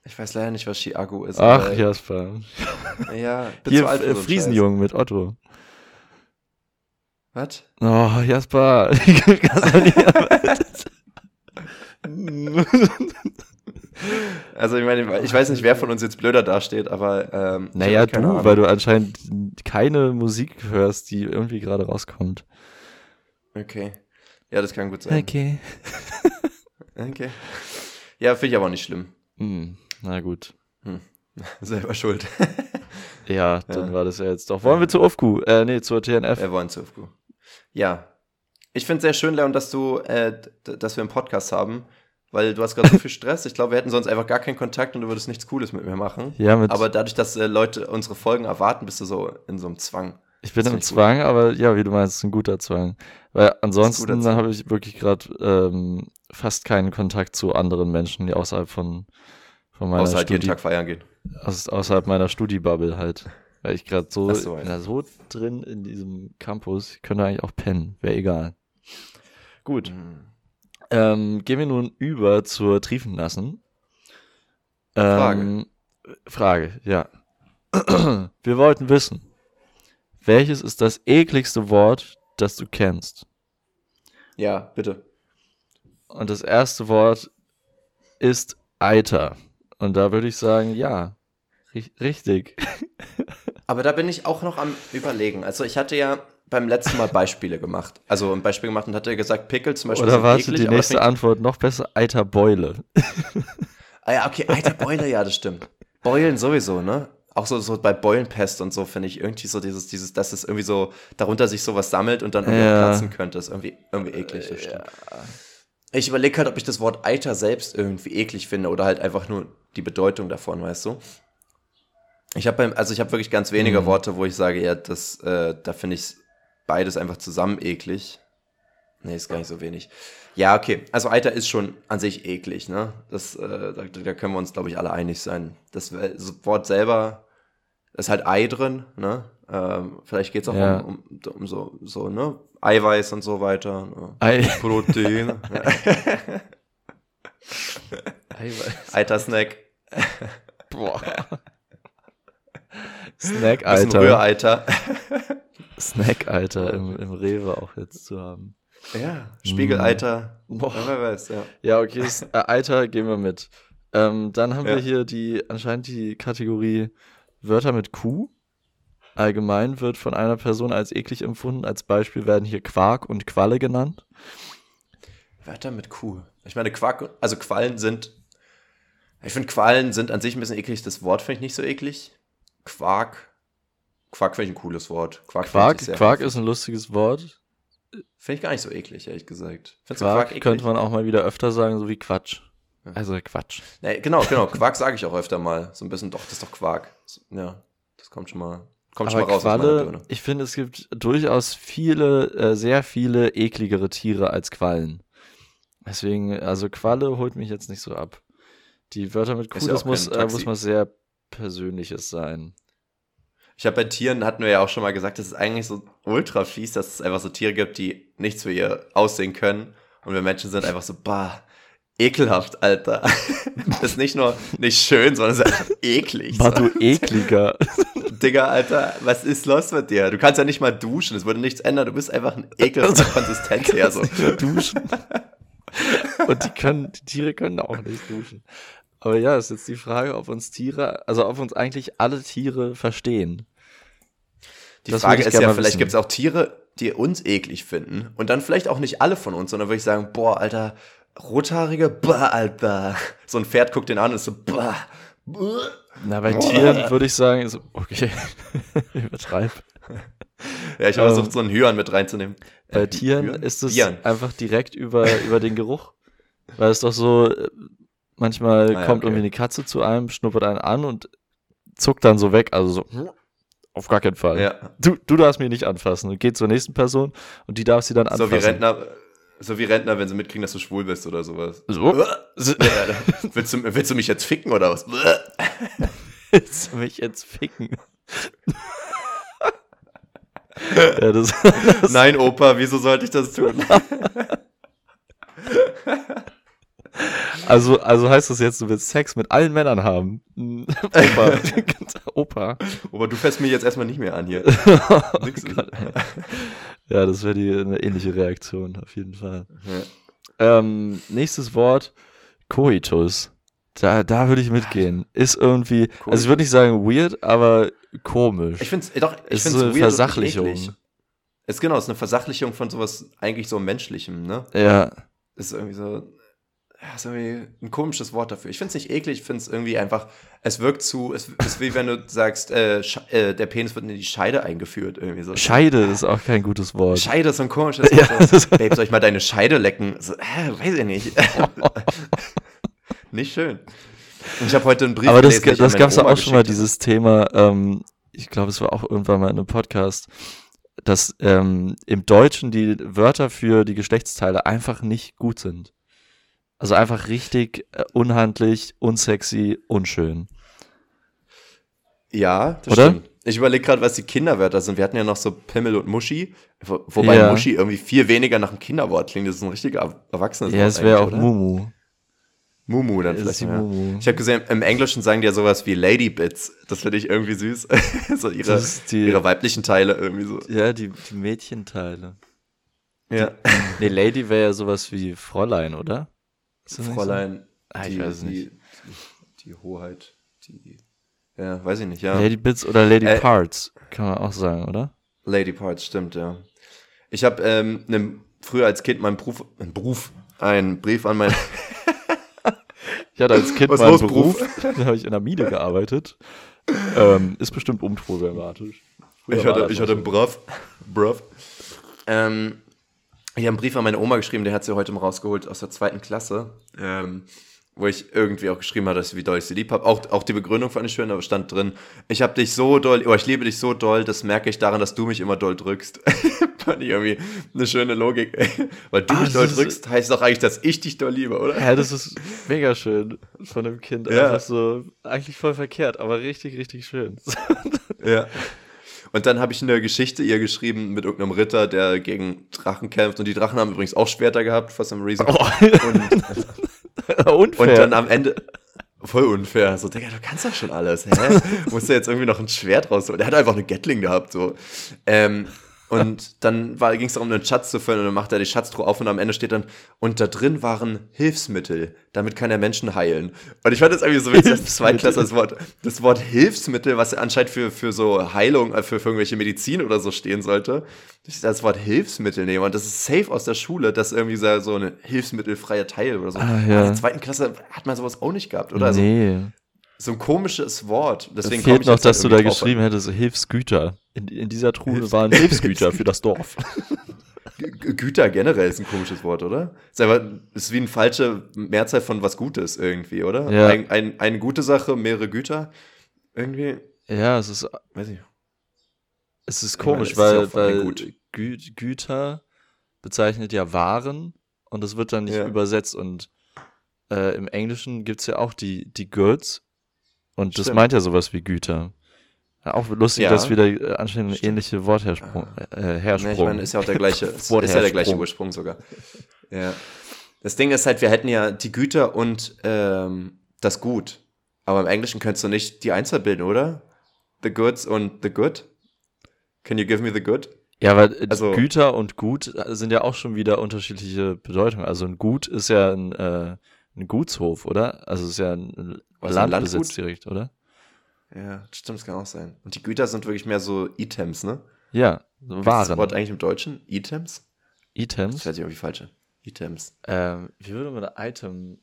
Ich weiß leider nicht, was Chiago ist. Ach, Jasper. ja. bin Hier so Friesenjungen mit Otto. Scheiß. Oh, Jasper. Also ich meine, ich weiß nicht, wer von uns jetzt blöder dasteht, aber ähm, Naja, du, Ahnung. weil du anscheinend keine Musik hörst, die irgendwie gerade rauskommt. Okay. Ja, das kann gut sein. Okay. Okay. Ja, finde ich aber auch nicht schlimm. Hm, na gut. Selber schuld. Ja, dann Ja. war das ja jetzt doch. Wollen wir zur UFQ? Äh, nee, zur TNF. Wir wollen zu FQ. Ja. Ich finde es sehr schön, Leon, dass du, äh, dass wir einen Podcast haben, weil du hast gerade so viel Stress. Ich glaube, wir hätten sonst einfach gar keinen Kontakt und du würdest nichts Cooles mit mir machen. Ja, mit, Aber dadurch, dass äh, Leute unsere Folgen erwarten, bist du so in so einem Zwang. ich bin im ich gut. Zwang, aber ja, wie du meinst, ist ein guter Zwang. Weil ansonsten Zwang. habe ich wirklich gerade ähm, fast keinen Kontakt zu anderen Menschen, die außerhalb von, von meiner Außer halt jeden Studi Tag feiern gehen. aus, außerhalb meiner Studi-Bubble halt. Weil ich gerade so, so, ja. so drin in diesem Campus, ich könnte eigentlich auch pennen, wäre egal. Gut. Mhm. Ähm, gehen wir nun über zur Triefenlassen. Ähm, Frage, ja. wir wollten wissen, welches ist das ekligste Wort, das du kennst? Ja, bitte. Und das erste Wort ist Eiter. Und da würde ich sagen, ja, ri richtig. Aber da bin ich auch noch am Überlegen. Also ich hatte ja beim letzten Mal Beispiele gemacht. Also ein Beispiel gemacht und hatte gesagt, Pickel zum Beispiel Oder sind warte, eklig, die nächste ich- Antwort noch besser, Eiterbeule. Ah ja, okay, alter Beule, ja, das stimmt. Beulen sowieso, ne? Auch so, so bei Beulenpest und so finde ich irgendwie so dieses, dieses, dass es irgendwie so darunter sich sowas sammelt und dann irgendwie Ja. platzen könnte, ist irgendwie, irgendwie eklig, das stimmt. Ich überlege halt, ob ich das Wort Eiter selbst irgendwie eklig finde oder halt einfach nur die Bedeutung davon, weißt du? Ich habe beim, also ich habe wirklich ganz wenige Mhm. Worte, wo ich sage, ja, das, äh, da finde ich beides einfach zusammen eklig. Nee, ist gar nicht so wenig. Ja, okay. Also Eiter ist schon an sich eklig, ne? Das, äh, da, da können wir uns, glaube ich, alle einig sein. Das, das Wort selber ist halt Ei drin, ne? Ähm, vielleicht geht es auch Ja. um, um, um so, so, ne? Eiweiß und so weiter. Ne? Ei Protein. Eiweiß. Eiter-Snack. Boah. Snack, Alter. Rühreiter. Snack, Alter, im, im Rewe auch jetzt zu haben. ja, Spiegeleiter. Boah. Ja, wer weiß, ja. Ja, okay, das, äh, Alter, gehen wir mit. Ähm, dann haben Ja. wir hier die, anscheinend die Kategorie Wörter mit Q. Allgemein wird von einer Person als eklig empfunden. Als Beispiel werden hier Quark und Qualle genannt. Wörter mit Kuh. Ich meine, Quark, also Quallen sind. Ich finde, Quallen sind an sich ein bisschen eklig. Das Wort finde ich nicht so eklig. Quark. Quark finde ich ein cooles Wort. Quark, Quark, Quark ist ein lustiges Wort. Finde ich gar nicht so eklig, ehrlich gesagt. Findest Quark, Quark eklig? könnte man auch mal wieder öfter sagen, so wie Quatsch. Also Quatsch. Nee, genau, genau. Quark sage ich auch öfter mal. So ein bisschen, doch, das ist doch Quark. Ja, das kommt schon mal, kommt schon Aber mal raus Qualle, ich finde, es gibt durchaus viele, äh, sehr viele ekligere Tiere als Quallen. Deswegen, also Qualle holt mich jetzt nicht so ab. Die Wörter mit ja das muss, äh, muss mal sehr Persönliches sein. Ich habe bei Tieren, hatten wir ja auch schon mal gesagt, das ist eigentlich so ultra fies, dass es einfach so Tiere gibt, die nichts für ihr Aussehen können. Und wir Menschen sind einfach so, bah, ekelhaft, Alter. Das ist nicht nur nicht schön, sondern es ist einfach eklig. War du ekliger. Digga, Alter, was ist los mit dir? Du kannst ja nicht mal duschen, es würde nichts ändern. Du bist einfach ein Ekel von der Konsistenz her. So. duschen. Und die können, die Tiere können auch nicht duschen. Aber ja, ist jetzt die Frage, ob uns Tiere, also ob uns eigentlich alle Tiere verstehen. Die Das Frage ist ja, vielleicht gibt es auch Tiere, die uns eklig finden. Und dann vielleicht auch nicht alle von uns, sondern würde ich sagen, boah, Alter, Rothaarige, bah, Alter. So ein Pferd guckt den an und ist so, bah. Na, bei Tieren würde ich sagen, ist, okay, übertreib. Ja, ich habe Ähm, versucht, so einen Hühn mit reinzunehmen. Bei Äh, Tieren Hühn? ist es Björn. einfach direkt über, über den Geruch. Weil es doch so, äh, manchmal Ah ja, kommt okay. irgendwie eine Katze zu einem, schnuppert einen an und zuckt dann so weg. Also so, auf gar keinen Fall. Ja, Du, du darfst mich nicht anfassen. Und geht zur nächsten Person und die darf sie dann so wie anfassen. Rentner, so wie Rentner, wenn sie mitkriegen, dass du schwul bist oder sowas. So. Willst, du, willst du mich jetzt ficken oder was? Willst du mich jetzt ficken? ja, das, das, Nein, Opa, wieso sollte ich das tun? also, also heißt das jetzt, du willst Sex mit allen Männern haben? Opa. Opa. Opa, du fährst mir jetzt erstmal nicht mehr an hier. Oh Nix. Gott. Ja, das wäre die eine ähnliche Reaktion, auf jeden Fall. Ja. Ähm, nächstes Wort, Coitus. Da, da würde ich mitgehen. Ist irgendwie, also ich würde nicht sagen weird, aber komisch. Ich finde es doch, ich ist find's so eine Versachlichung. Ist genau, ist eine Versachlichung von sowas eigentlich so Menschlichem, ne? Ja, Ist irgendwie so, ja, ist irgendwie ein komisches Wort dafür. Ich finde es nicht eklig, ich finde es irgendwie einfach, es wirkt zu, es ist wie wenn du sagst, äh, äh, der Penis wird in die Scheide eingeführt, irgendwie so. Scheide ist auch kein gutes Wort. Scheide ist so ein komisches Ja, Wort. das- Babe, soll ich mal deine Scheide lecken? So, hä, weiß ich nicht. nicht schön. Ich habe heute einen Brief Aber das, gelesen, das gab es ja auch schon mal, dieses Thema, ähm, ich glaube, es war auch irgendwann mal in einem Podcast, dass ähm, im Deutschen die Wörter für die Geschlechtsteile einfach nicht gut sind. Also einfach richtig äh, unhandlich, unsexy, unschön. Ja, das Oder? stimmt. Ich überlege gerade, was die Kinderwörter sind. Wir hatten ja noch so Pimmel und Muschi, wo, wobei Ja. Muschi irgendwie viel weniger nach einem Kinderwort klingt. Das ist ein richtiger er- erwachsenes Ja, es wäre auch oder? Mumu. Mumu dann vielleicht. ist die Ja. Mumu. Ich habe gesehen, im Englischen sagen die ja sowas wie Ladybits. Das finde ich irgendwie süß. so ihre, die- ihre weiblichen Teile irgendwie so. Ja, die, die Mädchenteile. Ja. Nee, Lady wäre ja sowas wie Fräulein, oder? Nicht so? Fräulein. Ah, ich die, weiß es nicht. Die, die Hoheit. Die, ja, weiß ich nicht, ja. Lady Bits oder Lady Äh, Parts, kann man auch sagen, oder? Lady Parts, stimmt, ja. Ich habe ähm, ne, früher als Kind meinen Beruf, einen Beruf, einen Brief an mein, Ich hatte als Kind Was mal einen los, Beruf, da habe ich in der Mine gearbeitet. ähm, ist bestimmt unproblematisch. Früher ich hatte, ich hatte einen Brav, Brav. Ähm, ich habe einen Brief an meine Oma geschrieben, der hat sie heute mal rausgeholt aus der zweiten Klasse, ähm, wo ich irgendwie auch geschrieben habe, dass wie doll ich sie lieb habe. Auch, auch die Begründung fand ich schön, aber stand drin, ich habe dich so doll, oh, ich liebe dich so doll, das merke ich daran, dass du mich immer doll drückst. fand ich irgendwie eine schöne Logik. Weil du Ah, mich doll drückst, heißt doch eigentlich, dass ich dich doll liebe, oder? Ja, das ist mega schön von dem Kind. Ja. Einfach so, eigentlich voll verkehrt, aber richtig, richtig schön. Ja. Und dann habe ich eine Geschichte ihr geschrieben mit irgendeinem Ritter, der gegen Drachen kämpft. Und die Drachen haben übrigens auch Schwerter gehabt, for some reason. Und, Unfair. und dann am Ende. Voll unfair. So, Digga, du kannst doch schon alles. Hä? Musst du jetzt irgendwie noch ein Schwert rausholen? Der hat einfach eine Gatling gehabt, so. Ähm, und dann ging es darum, einen Schatz zu füllen und dann macht er die Schatztruhe auf und am Ende steht dann, und da drin waren Hilfsmittel, damit kann er Menschen heilen. Und ich fand das irgendwie so witzig, das Zweitklasse, das Wort, das Wort Hilfsmittel, was anscheinend für, für so Heilung, äh, für, für irgendwelche Medizin oder so stehen sollte, das Wort Hilfsmittel nehmen und das ist safe aus der Schule, dass irgendwie so, ein hilfsmittelfreier Teil oder so. Ah, ja. In der zweiten Klasse hat man sowas auch nicht gehabt, oder? Also, nee. So ein komisches Wort. Es Deswegen komm fehlt noch, halt dass du da geschrieben hättest, Hilfsgüter. In, in dieser Truhe Hilfs- waren Hilfsgüter für das Dorf. Güter generell ist ein komisches Wort, oder? Ist einfach, ist wie eine falsche Mehrzahl von was Gutes irgendwie, oder? Ja. Ein, ein, eine gute Sache, mehrere Güter. Irgendwie, Ja, es ist, weiß ich. es ist Ich meine, komisch, es ist weil, einem weil. Gü Güter bezeichnet ja Waren und das wird dann nicht Ja. übersetzt. Und äh, im Englischen gibt es ja auch die, die Goods und das Stimmt. meint ja sowas wie Güter. Auch lustig, Ja. dass wieder äh, anscheinend eine Stimmt. ähnliche Worthersprung, äh, Ne, Hersprung. ich meine, ist ja auch der gleiche, ist, ja der gleiche. Ursprung sogar. Ja. Das Ding ist halt, wir hätten ja die Güter und ähm, das Gut. Aber im Englischen könntest du nicht die Einzahl bilden, oder? The goods und the good? Can you give me the good? Ja, weil äh, also, Güter und Gut sind ja auch schon wieder unterschiedliche Bedeutungen. Also ein Gut ist ja ein, äh, ein Gutshof, oder? Also es ist ja ein Landbesitz direkt, oder? Ja, stimmt, das kann auch sein. Und die Güter sind wirklich mehr so Items, ne? Ja, Waren. Was ist das Wort eigentlich im Deutschen? Items? Items? Das weiß ich irgendwie falsch. Items. Ähm, wie würde man ein Item.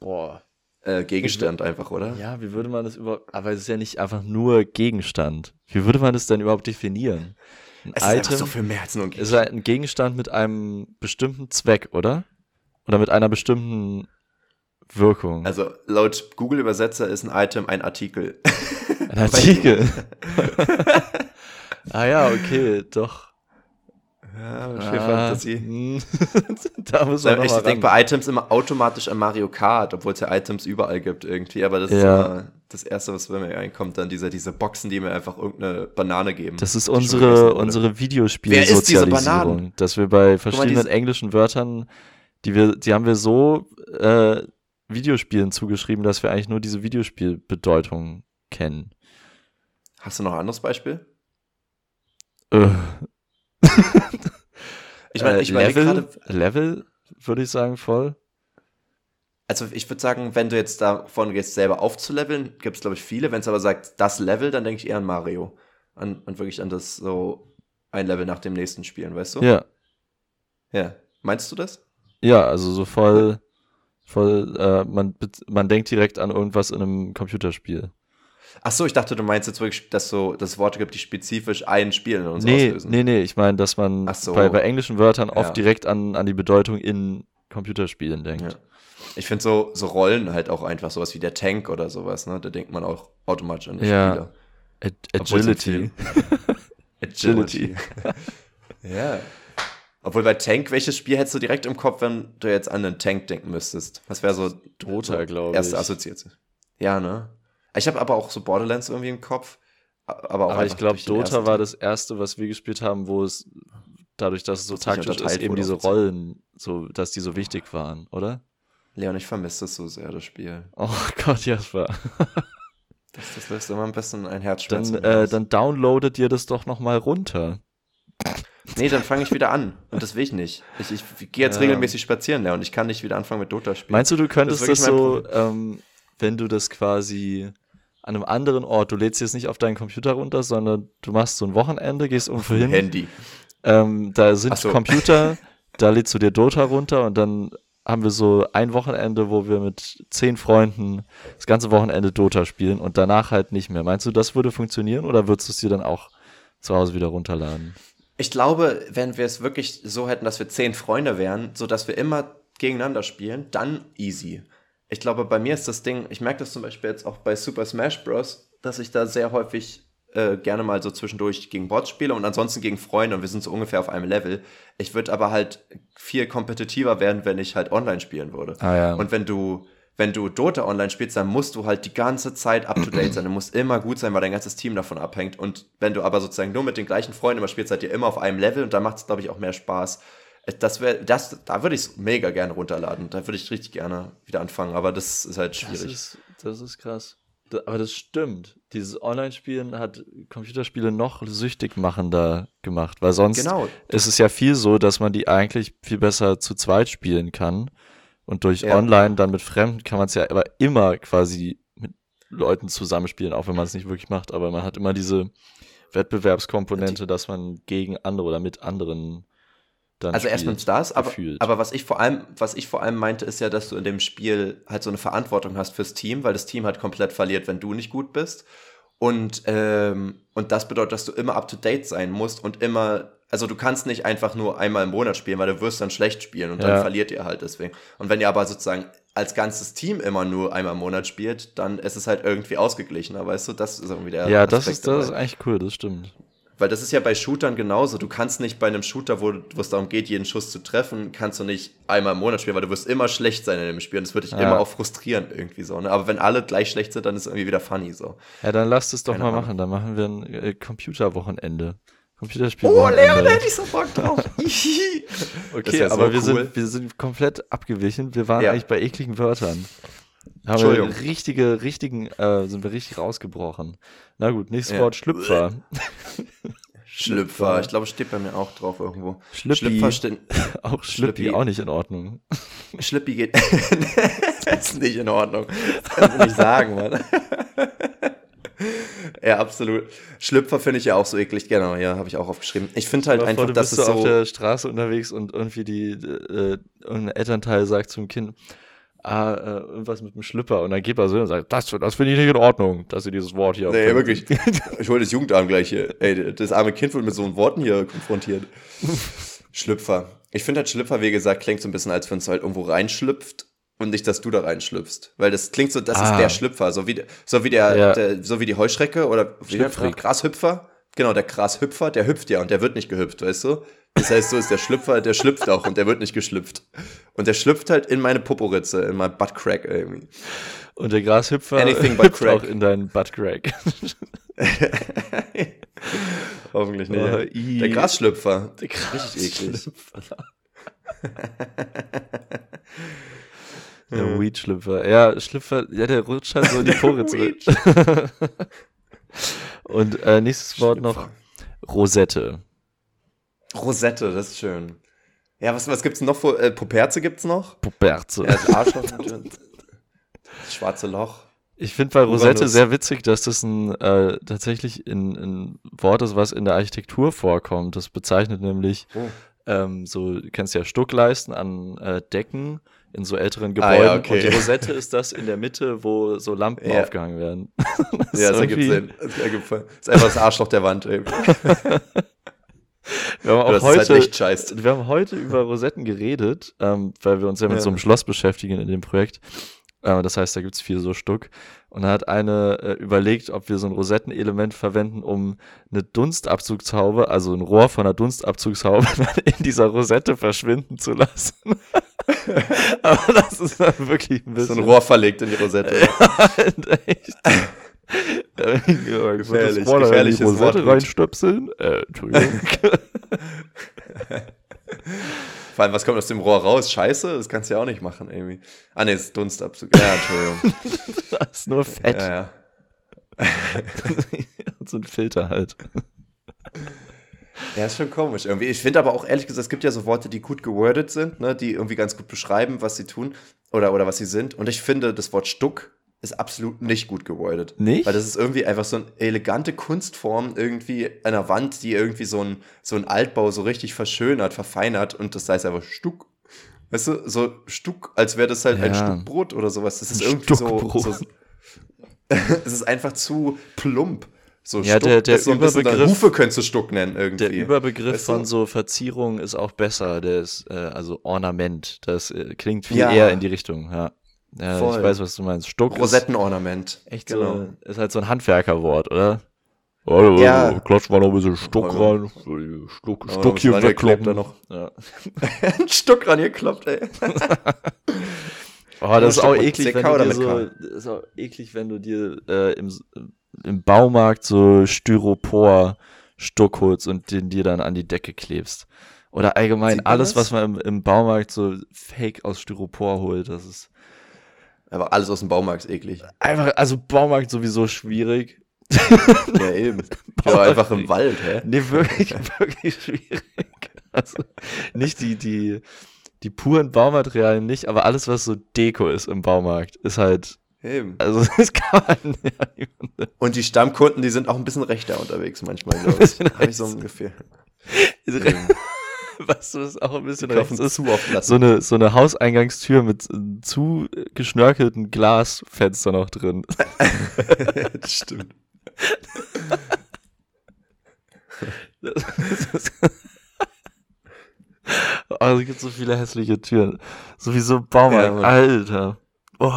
Boah. Äh, Gegenstand wie, einfach, oder? Ja, wie würde man das überhaupt. Aber es ist ja nicht einfach nur Gegenstand. Wie würde man das denn überhaupt definieren? Ein es Item ist so viel mehr als nur ein Gegenstand. Ist ein Gegenstand mit einem bestimmten Zweck, oder? Oder mit einer bestimmten Wirkung. Also laut Google-Übersetzer ist ein Item ein Artikel. Ein Artikel? ah ja, okay, doch. Ja, ah, Fantasie. Hm. da muss man Ich denke bei Items immer automatisch an Mario Kart, obwohl es ja Items überall gibt irgendwie. Aber das ja. ist immer das Erste, was bei mir einkommt, dann diese, diese Boxen, die mir einfach irgendeine Banane geben. Das ist unsere, unsere Videospielsozialisierung. Dass wir bei verschiedenen mal, englischen Wörtern, die wir, die haben wir so äh, Videospielen zugeschrieben, dass wir eigentlich nur diese Videospielbedeutung kennen. Hast du noch ein anderes Beispiel? Äh. ich meine, ich äh, Level, grade, Level würde ich sagen, voll. Also ich würde sagen, wenn du jetzt davon gehst, selber aufzuleveln, gibt es, glaube ich, viele. Wenn es aber sagt, das Level, dann denke ich eher an Mario. An, an wirklich an das so ein Level nach dem nächsten Spielen, weißt du? Ja. Ja. Meinst du das? Ja, also so voll, voll, äh, man, man denkt direkt an irgendwas in einem Computerspiel. Ach so, ich dachte, du meinst jetzt wirklich, dass so das Worte gibt, die spezifisch ein Spiel in uns nee, auslösen. Nee, nee, ich meine, dass man so. bei, bei englischen Wörtern oft ja. direkt an, an die Bedeutung in Computerspielen denkt. Ja. Ich finde so, so Rollen halt auch einfach sowas wie der Tank oder sowas, ne? Da denkt man auch automatisch an die ja. Spieler. Ag Agility. Agility. ja. Obwohl bei Tank, welches Spiel hättest du direkt im Kopf, wenn du jetzt an einen Tank denken müsstest? Was wäre so Dota, glaube ich. Erste Assoziation. Ja, ne? Ich habe aber auch so Borderlands irgendwie im Kopf. Aber, auch aber ich glaube, Dota war das erste, was wir gespielt haben, wo es dadurch, dass es so taktisch ist, eben diese Rollen, so, dass die so wichtig waren, oder? Leon, ich vermisse das so sehr, das Spiel. Oh Gott, Jasper. das, das lässt immer ein bisschen ein Herzschmerz. Dann, äh, dann downloadet ihr das doch nochmal runter. Nee, dann fange ich wieder an. Und das will ich nicht. Ich, ich, ich gehe jetzt ja. regelmäßig spazieren, Leon. Ich kann nicht wieder anfangen mit Dota spielen. Meinst du, du könntest das, das so, ähm, wenn du das quasi an einem anderen Ort. Du lädst jetzt nicht auf deinen Computer runter, sondern du machst so ein Wochenende, gehst irgendwo hin. Handy. Ähm, da sind so. Computer, da lädst du dir Dota runter und dann haben wir so ein Wochenende, wo wir mit zehn Freunden das ganze Wochenende Dota spielen und danach halt nicht mehr. Meinst du, das würde funktionieren oder würdest du es dir dann auch zu Hause wieder runterladen? Ich glaube, wenn wir es wirklich so hätten, dass wir zehn Freunde wären, so dass wir immer gegeneinander spielen, dann easy ich glaube, bei mir ist das Ding, ich merke das zum Beispiel jetzt auch bei Super Smash Bros., dass ich da sehr häufig äh, gerne mal so zwischendurch gegen Bots spiele und ansonsten gegen Freunde und wir sind so ungefähr auf einem Level. Ich würde aber halt viel kompetitiver werden, wenn ich halt online spielen würde. Ah, ja. Und wenn du, wenn du Dota online spielst, dann musst du halt die ganze Zeit up to date sein. Du musst immer gut sein, weil dein ganzes Team davon abhängt. Und wenn du aber sozusagen nur mit den gleichen Freunden immer spielst, seid ihr immer auf einem Level und da macht es, glaube ich, auch mehr Spaß. Das wäre, das, da würde ich es mega gerne runterladen. Da würde ich richtig gerne wieder anfangen, aber das ist halt schwierig. Das ist, das ist krass. aber das stimmt. Dieses Online-Spielen hat Computerspiele noch süchtig machender gemacht, weil sonst genau. ist es ja viel so, dass man die eigentlich viel besser zu zweit spielen kann. Und durch ja. Online dann mit Fremden kann man es ja aber immer quasi mit Leuten zusammenspielen, auch wenn man es nicht wirklich macht. Aber man hat immer diese Wettbewerbskomponente, dass man gegen andere oder mit anderen dann also erstens das, aber, aber was ich vor allem, was ich vor allem meinte, ist ja, dass du in dem Spiel halt so eine Verantwortung hast fürs Team, weil das Team halt komplett verliert, wenn du nicht gut bist. Und, ähm, und das bedeutet, dass du immer up to date sein musst und immer, also du kannst nicht einfach nur einmal im Monat spielen, weil du wirst dann schlecht spielen und dann ja. verliert ihr halt deswegen. Und wenn ihr aber sozusagen als ganzes Team immer nur einmal im Monat spielt, dann ist es halt irgendwie ausgeglichener, weißt du? Das ist irgendwie der. Ja, das ist, das ist eigentlich cool, das stimmt. Weil das ist ja bei Shootern genauso. Du kannst nicht bei einem Shooter, wo, wo es darum geht, jeden Schuss zu treffen, kannst du nicht einmal im Monat spielen, weil du wirst immer schlecht sein in dem Spiel und das würde dich ja. immer auch frustrieren irgendwie so. Ne? Aber wenn alle gleich schlecht sind, dann ist es irgendwie wieder funny so. Ja, dann lasst es doch Keine mal Ahnung. machen. Dann machen wir ein äh, Computerwochenende. Computerspiel. Oh, Leon, da hätte ich so Bock drauf. Okay, so aber wir, cool. sind, wir sind komplett abgewichen. Wir waren Ja. eigentlich bei ekligen Wörtern. Haben Entschuldigung. wir richtige, richtigen, äh, sind wir richtig rausgebrochen. Na gut, nächstes Ja. Wort Schlüpfer. Schlüpfer. Ich glaube, steht bei mir auch drauf irgendwo. Schlüppi. Schlüpfer steht. Auch Schlüppi, Schlüppi. auch nicht in Ordnung. Schlüppi geht. das ist nicht in Ordnung. Das kannst du nicht sagen, Mann. ja, absolut. Schlüpfer finde ich ja auch so eklig. Genau, ja, habe ich auch aufgeschrieben. Ich finde halt mal einfach, vor, du dass bist es so auf der Straße unterwegs und irgendwie die, äh, irgendein Elternteil sagt zum Kind, ah, äh, irgendwas mit dem Schlüpper und dann geht er so und sagt, das, das finde ich nicht in Ordnung, dass ihr dieses Wort hier Nee, verwendet." wirklich. Ich hole das Jugendamt gleich hier. Ey, das arme Kind wird mit so Worten hier konfrontiert. Schlüpfer. Ich finde halt Schlüpfer, wie gesagt, klingt so ein bisschen, als wenn es halt irgendwo reinschlüpft und nicht, dass du da reinschlüpfst. Weil das klingt so, das Ah. ist der Schlüpfer. So wie, so wie der, Ja. der so wie die Heuschrecke oder wie der. Grashüpfer. Genau, der Grashüpfer, der hüpft ja und der wird nicht gehüpft, weißt du? Das heißt, so ist der Schlüpfer, der schlüpft auch und der wird nicht geschlüpft. Und der schlüpft halt in meine Poporitze, in mein Buttcrack irgendwie. Und der Grashüpfer Anything but hüpft auch in deinen Buttcrack. Hoffentlich nicht. Oh, ja. der Grasschlüpfer. Der Richtig eklig. Der Weed-Schlüpfer. Ja, Schlüpfer, ja, der rutscht halt so in die Poritze. Weed. Und äh, nächstes Wort noch Schlüpfer. Rosette. Rosette, das ist schön. Ja, was, was gibt's noch? Für, äh, Puperze gibt's noch? Puberze. Ja, das Arschloch natürlich. Das schwarze Loch. Ich finde bei Rosette Uranus. sehr witzig, dass das ein äh, tatsächlich ein, ein Wort ist, was in der Architektur vorkommt. Das bezeichnet nämlich Oh. ähm, so, du kennst ja Stuckleisten an äh, Decken in so älteren Ah, Gebäuden. ja, okay. Und die Rosette ist das in der Mitte, wo so Lampen Ja. aufgehangen werden. Das Ja, das ergibt Sinn. Das ergibt Sinn. Ist einfach das Arschloch der Wand. Ey. Wir haben auch halt heute, scheißt. wir haben heute über Rosetten geredet, ähm, weil wir uns ja mit Ja. so einem Schloss beschäftigen in dem Projekt. Äh, das heißt, da gibt's vier so Stück. Und da hat eine äh, überlegt, ob wir so ein Rosettenelement verwenden, um eine Dunstabzugshaube, also ein Rohr von einer Dunstabzugshaube in dieser Rosette verschwinden zu lassen. Aber das ist dann wirklich ein So bisschen ein Rohr verlegt in die Rosette. halt echt. Gefährlich, die gefährliches Rosette reinstöpseln? Äh, Entschuldigung. Vor allem, was kommt aus dem Rohr raus? Scheiße? Das kannst du ja auch nicht machen, irgendwie. Ah, das ist Dunstabzug. Ja, Entschuldigung. das ist nur Fett. ja, ja. so ein Filter halt. Ja, ist schon komisch irgendwie. Ich finde aber auch ehrlich gesagt, es gibt ja so Worte, die gut gewordet sind, ne, die irgendwie ganz gut beschreiben, was sie tun oder, oder was sie sind. Und ich finde, das Wort Stuck ist absolut nicht gut gewordet. Nicht? Weil das ist irgendwie einfach so eine elegante Kunstform irgendwie an der Wand, die irgendwie so ein, so ein Altbau so richtig verschönert, verfeinert und das heißt einfach Stuck. Weißt du, so Stuck, als wäre das halt ein Ja. Stück Brot oder sowas. Das ist Ein irgendwie so, so. Es ist einfach zu plump. So Ja, der- der ist so ein Überbegriff- Hufe könntest du Stuck nennen irgendwie. Der Überbegriff Weißt du? von so Verzierung ist auch besser. Der ist äh, also Ornament. Das äh, klingt viel Ja. eher in die Richtung. Ja, ja Voll. ich weiß, was du meinst. Stuck Rosettenornament. ist echt genau. so, ist halt so ein Handwerkerwort, oder? Oh, Ja. Klatsch mal noch ein bisschen Stuck Oh, rein. Stuck, Oh, Stuck hier wegkloppen. Noch? Ja. Ein Stuck ran gekloppt, ey. Oh, das ist auch eklig, wenn du dir so, das ist auch eklig, wenn du dir äh, im, im Baumarkt so Styropor Stuck holst und den dir dann an die Decke klebst. Oder allgemein alles, was man im, im Baumarkt so fake aus Styropor holt, das ist Aber alles aus dem Baumarkt ist eklig. einfach, also Baumarkt sowieso schwierig. Ja, eben. Ja, einfach im Wald, hä? Nee, wirklich, wirklich schwierig. Also nicht die, die, die puren Baumaterialien nicht, aber alles, was so Deko ist im Baumarkt, ist halt, Eben. also das kann man ja Und die Stammkunden, die sind auch ein bisschen rechter unterwegs manchmal, glaube ich. Habe ich so ein Gefühl. Du, was auch ein bisschen rechts ist? So eine, so eine Hauseingangstür mit äh, zu geschnörkelten Glasfenster noch drin. das stimmt. Das ist- oh, es gibt so viele hässliche Türen. Sowieso Baumarkt, Ja. Alter. Oh.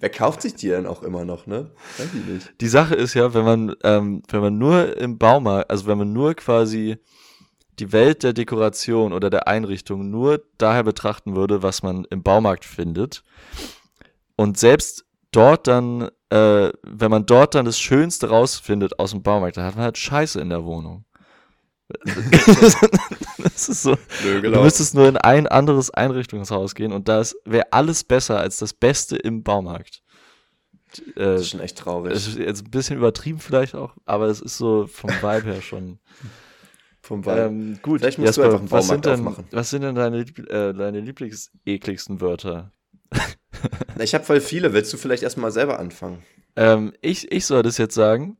Wer kauft sich die denn auch immer noch, ne? Weiß ich nicht. Die Sache ist ja, wenn man, ähm, wenn man nur im Baumarkt, also wenn man nur quasi die Welt der Dekoration oder der Einrichtung nur daher betrachten würde, was man im Baumarkt findet und selbst dort dann äh, wenn man dort dann das Schönste rausfindet aus dem Baumarkt, dann hat man halt Scheiße in der Wohnung. das ist so. Nö, Du müsstest nur in ein anderes Einrichtungshaus gehen und da wäre alles besser als das Beste im Baumarkt. Äh, Das ist schon echt traurig. es ist jetzt ein bisschen übertrieben vielleicht auch, aber es ist so vom Vibe her schon. Vom Wald. Ähm, gut, Vielleicht musst du Jasper, einfach einen was, sind Baumarkt denn, aufmachen. was sind denn deine, äh, deine lieblingsekligsten Wörter? Na, ich habe voll viele. Willst du vielleicht erstmal selber anfangen? Ähm, ich, ich soll das jetzt sagen.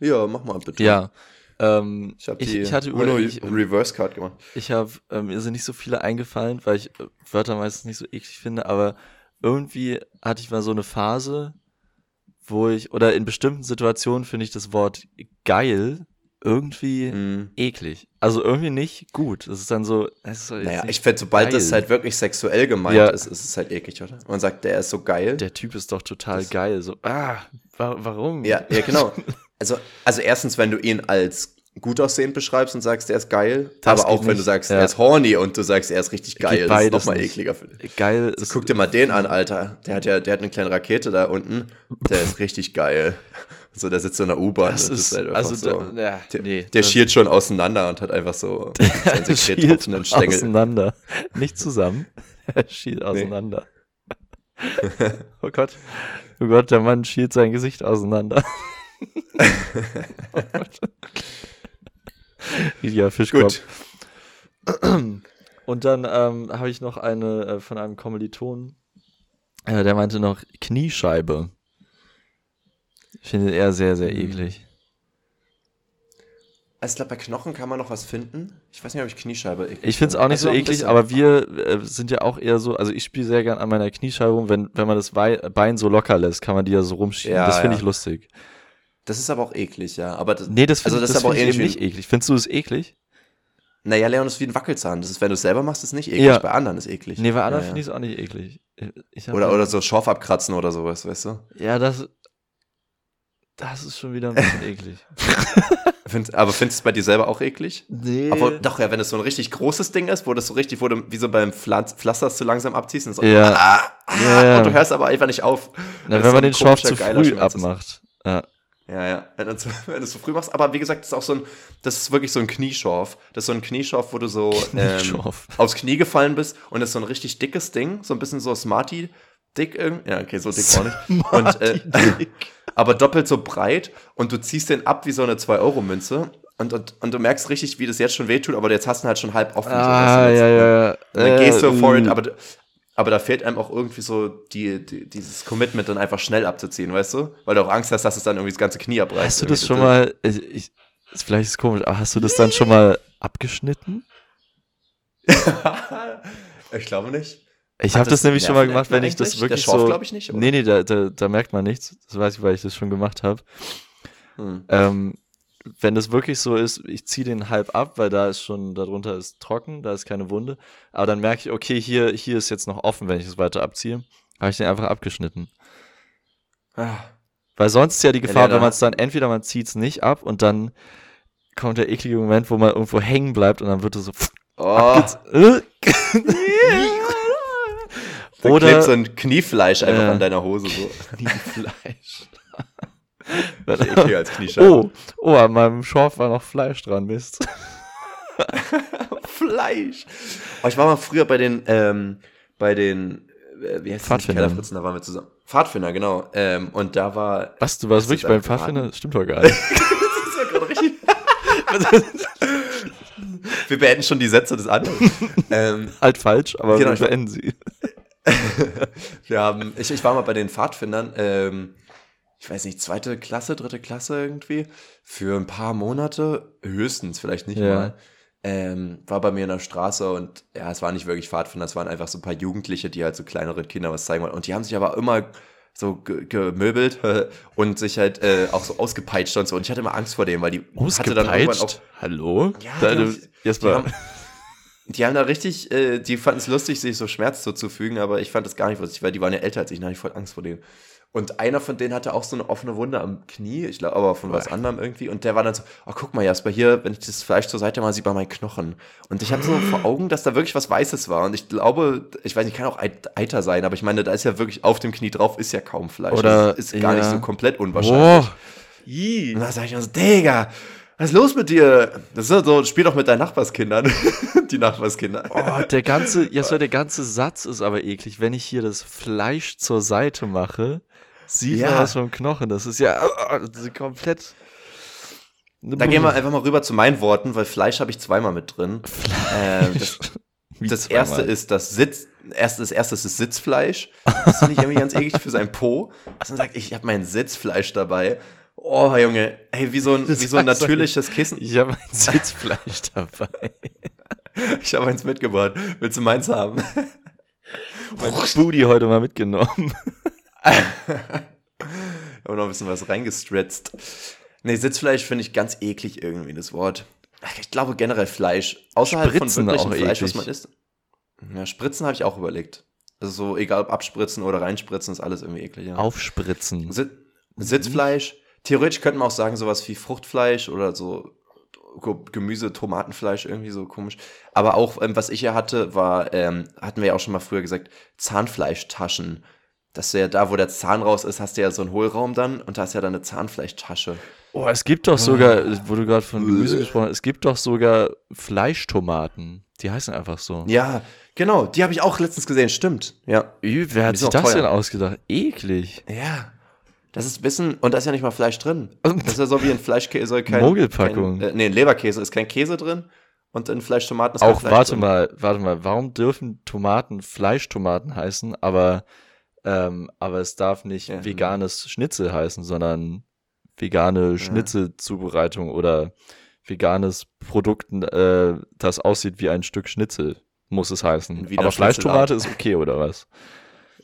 Ja, mach mal bitte. Ja. Ähm, Ich habe ich, die ich hatte Uno ich, Reverse Card gemacht. ich habe ähm, mir sind nicht so viele eingefallen, weil ich äh, Wörter meistens nicht so eklig finde, aber irgendwie hatte ich mal so eine Phase, wo ich oder in bestimmten Situationen finde ich das Wort geil irgendwie Mhm. eklig. Also irgendwie nicht gut. Das ist dann so. Ist Naja, ich finde, sobald das geil. halt wirklich sexuell gemeint Ja. ist, ist es halt eklig, oder? Man sagt, der ist so geil. Der Typ ist doch total Das- geil. So, ah, wa warum? ja, ja, genau. Also, also erstens, wenn du ihn als gut aussehend beschreibst und sagst, der ist geil, Das aber auch wenn du nicht, sagst, ja. er ist horny und du sagst, er ist richtig geil, das ist nochmal ekliger. Für Geil so, ist. guck dir mal den an, Alter. Der hat ja, der hat eine kleine Rakete da unten. Der ist richtig geil. So, der sitzt so in der U-Bahn. Das und ist, halt also, so. da, ja, der, nee. der das- schielt schon auseinander und hat einfach so seinen schielt auseinander. Nicht zusammen. Er schielt auseinander. oh Gott. Oh Gott, der Mann schielt sein Gesicht auseinander. Ja, Fischkopf. Gut. Und dann ähm, habe ich noch eine äh, von einem Kommiliton, äh, der meinte noch Kniescheibe. Ich finde er sehr, sehr Mhm. eklig. Also ich glaube, bei Knochen kann man noch was finden. Ich weiß nicht, ob ich Kniescheibe eklig Ich finde es auch nicht so Also ein eklig, aber wir äh, sind ja auch eher so, also ich spiele sehr gern an meiner Kniescheibe rum, wenn, wenn man das Bein so locker lässt, kann man die ja so rumschieben. Ja, das finde ja. ich lustig. Das ist aber auch eklig, ja. Aber das, Nee, das finde Also das ist aber auch find ich nicht eklig. Findest du es eklig? naja, Leon ist wie ein Wackelzahn. Das ist, wenn du es selber machst, ist nicht eklig. Ja. Bei anderen ist eklig. Nee, bei anderen ja, finde ich es auch nicht eklig. Oder, oder so Schorf abkratzen oder sowas, weißt du? Ja, das, das ist schon wieder ein bisschen eklig. Find, aber findest du es bei dir selber auch eklig? Nee. Obwohl, doch, ja, wenn es so ein richtig großes Ding ist, wo das so richtig, wo du wie so beim Pflanz, Pflasters zu langsam abziehst und so, Ja. ah, ah, Ja, ja. und du hörst aber einfach nicht auf. Na, Das wenn man den Schorf zu früh abmacht. Ja. Ja, ja, wenn du, du zu früh machst. Aber wie gesagt, das ist auch so ein, das ist wirklich so ein Knieschorf. Das ist so ein Knieschorf, wo du so ähm, Knieschorf. aufs Knie gefallen bist und das ist so ein richtig dickes Ding, so ein bisschen so Smarty dick irgendwie. Ja, okay, so dick auch nicht. Und, äh, aber doppelt so breit und du ziehst den ab wie so eine 2-Euro-Münze. Und, und, und du merkst richtig, wie das jetzt schon wehtut, aber jetzt hast du ihn halt schon halb offen. so, Ah, jetzt- ja, ja. Und dann gehst du Äh, for it, uh. aber, aber da fehlt einem auch irgendwie so die, die, dieses Commitment dann einfach schnell abzuziehen, weißt du? Weil du auch Angst hast, dass es dann irgendwie das ganze Knie abreißt. Hast du das schon mal, ich, ich, ist vielleicht ist es komisch, aber hast du das dann schon mal abgeschnitten? ich glaube nicht. Ich habe das, das nämlich schon mal gemacht, wenn ich das wirklich Der Schorf, so. glaub ich nicht, oder? nee, nee, da, da, da merkt man nichts. Das weiß ich, weil ich das schon gemacht habe. Hm. Ähm, wenn das wirklich so ist, ich ziehe den halb ab, weil da ist schon, darunter ist trocken, da ist keine Wunde. Aber dann merke ich, okay, hier, hier ist jetzt noch offen, wenn ich es weiter abziehe. Habe ich den einfach abgeschnitten. Ah. Weil sonst ist ja die Ja, Gefahr, nee, wenn man es dann, entweder man zieht es nicht ab und dann kommt der eklige Moment, wo man irgendwo hängen bleibt und dann wird es so. Oh, Äh, Oder- klebt so ein Kniefleisch einfach Ja. an deiner Hose so. Kniefleisch. Ekliger als Kniescheibe. oh, oh, an meinem Schorf war noch Fleisch dran, Mist. Fleisch. Oh, ich war mal früher bei den, ähm, bei den, äh, wie heißt das? Pfadfindern. Kellerfritzen, da waren wir zusammen. Pfadfinder, genau. Ähm, und da war, Was, du warst wirklich das beim Pfadfinder? Stimmt doch gar nicht. das war gerade richtig. wir beenden schon die Sätze des anderen. ähm, halt falsch, aber Genau, wir beenden sie. wir haben, ich, ich war mal bei den Pfadfindern, ähm, ich weiß nicht, zweite Klasse, dritte Klasse irgendwie, für ein paar Monate, höchstens, vielleicht nicht Ja. mal. Ähm, war bei mir in der Straße und ja, es waren nicht wirklich Pfadfinder, es waren einfach so ein paar Jugendliche, die halt so kleineren Kindern was zeigen wollten. Und die haben sich aber immer so ge gemöbelt und sich halt äh, auch so ausgepeitscht und so. Und ich hatte immer Angst vor dem, weil die hatte dann irgendwann auch. Hallo? Ja, Da, die Die haben, Die haben da richtig, äh, die fanden es lustig, sich so Schmerz zuzufügen, aber ich fand das gar nicht lustig, weil die waren ja älter als ich, da hatte ich voll Angst vor denen. Und einer von denen hatte auch so eine offene Wunde am Knie, ich glaube, aber von was anderem irgendwie. Und der war dann so, oh, guck mal, Jasper, hier, wenn ich das Fleisch zur Seite mal sieht man meinen Knochen. Und ich hatte so vor Augen, dass da wirklich was Weißes war. Und ich glaube, ich weiß nicht, kann auch Eiter sein, aber ich meine, da ist ja wirklich auf dem Knie drauf, ist ja kaum Fleisch. Oder, das ist gar ja. nicht so komplett unwahrscheinlich. Ih. Und da sag ich mir so, Digga, was ist los mit dir? Das ist so, spiel doch mit deinen Nachbarskindern. Die Nachbarskinder. Oh, der ganze, ja, so der ganze Satz ist aber eklig. Wenn ich hier das Fleisch zur Seite mache, sieht Ja. was vom Knochen. Das ist ja oh, das ist komplett. Da gehen wir einfach mal rüber zu meinen Worten, weil Fleisch habe ich zweimal mit drin. Ähm, das, das erste ist das Sitz, erst, das erste ist das Sitzfleisch. Das finde ich irgendwie ganz eklig für sein Po. Dass man sagt, ich habe mein Sitzfleisch dabei. Oh, Junge, hey, wie so ein, Das wie so ein natürliches Kissen. Ich habe ein Sitzfleisch dabei. Ich habe eins mitgebracht. Willst du meins haben? Mein Booty heute mal mitgenommen. Aber noch ein bisschen was reingestretzt. Nee, Sitzfleisch finde ich ganz eklig irgendwie, das Wort. Ich glaube generell Fleisch. Außerhalb Spritzen von wirklichem Fleisch, was eklig. man isst. Ja, Spritzen habe ich auch überlegt. Also so, egal ob abspritzen oder reinspritzen, ist alles irgendwie eklig. Ja. Aufspritzen. Si Sitzfleisch. Theoretisch könnte man auch sagen, sowas wie Fruchtfleisch oder so Ge- Gemüse, Tomatenfleisch, irgendwie so komisch. Aber auch, ähm, was ich ja hatte, war, ähm, hatten wir ja auch schon mal früher gesagt, Zahnfleischtaschen. Dass du ja da, wo der Zahn raus ist, hast du ja so einen Hohlraum dann und da hast ja dann eine Zahnfleischtasche. Oh, es gibt doch sogar, wo du gerade von Gemüse gesprochen hast, es gibt doch sogar Fleischtomaten. Die heißen einfach so. Ja, genau, die habe ich auch letztens gesehen, stimmt. Ja. Wer hat sich das teuer. denn ausgedacht? Eklig. Ja. Das ist ein bisschen, und da ist ja nicht mal Fleisch drin. Das ist ja so wie in Fleischkäse kein. Mogelpackung. Kein, äh, nee, in Leberkäse ist kein Käse drin und in Fleischtomaten ist kein Auch, Fleisch warte drin. mal, warte mal, warum dürfen Tomaten Fleischtomaten heißen, aber, ähm, aber es darf nicht Ja. veganes Schnitzel heißen, sondern vegane Schnitzelzubereitung oder veganes Produkt, äh, das aussieht wie ein Stück Schnitzel, muss es heißen. Aber Fleischtomate ist okay, oder was?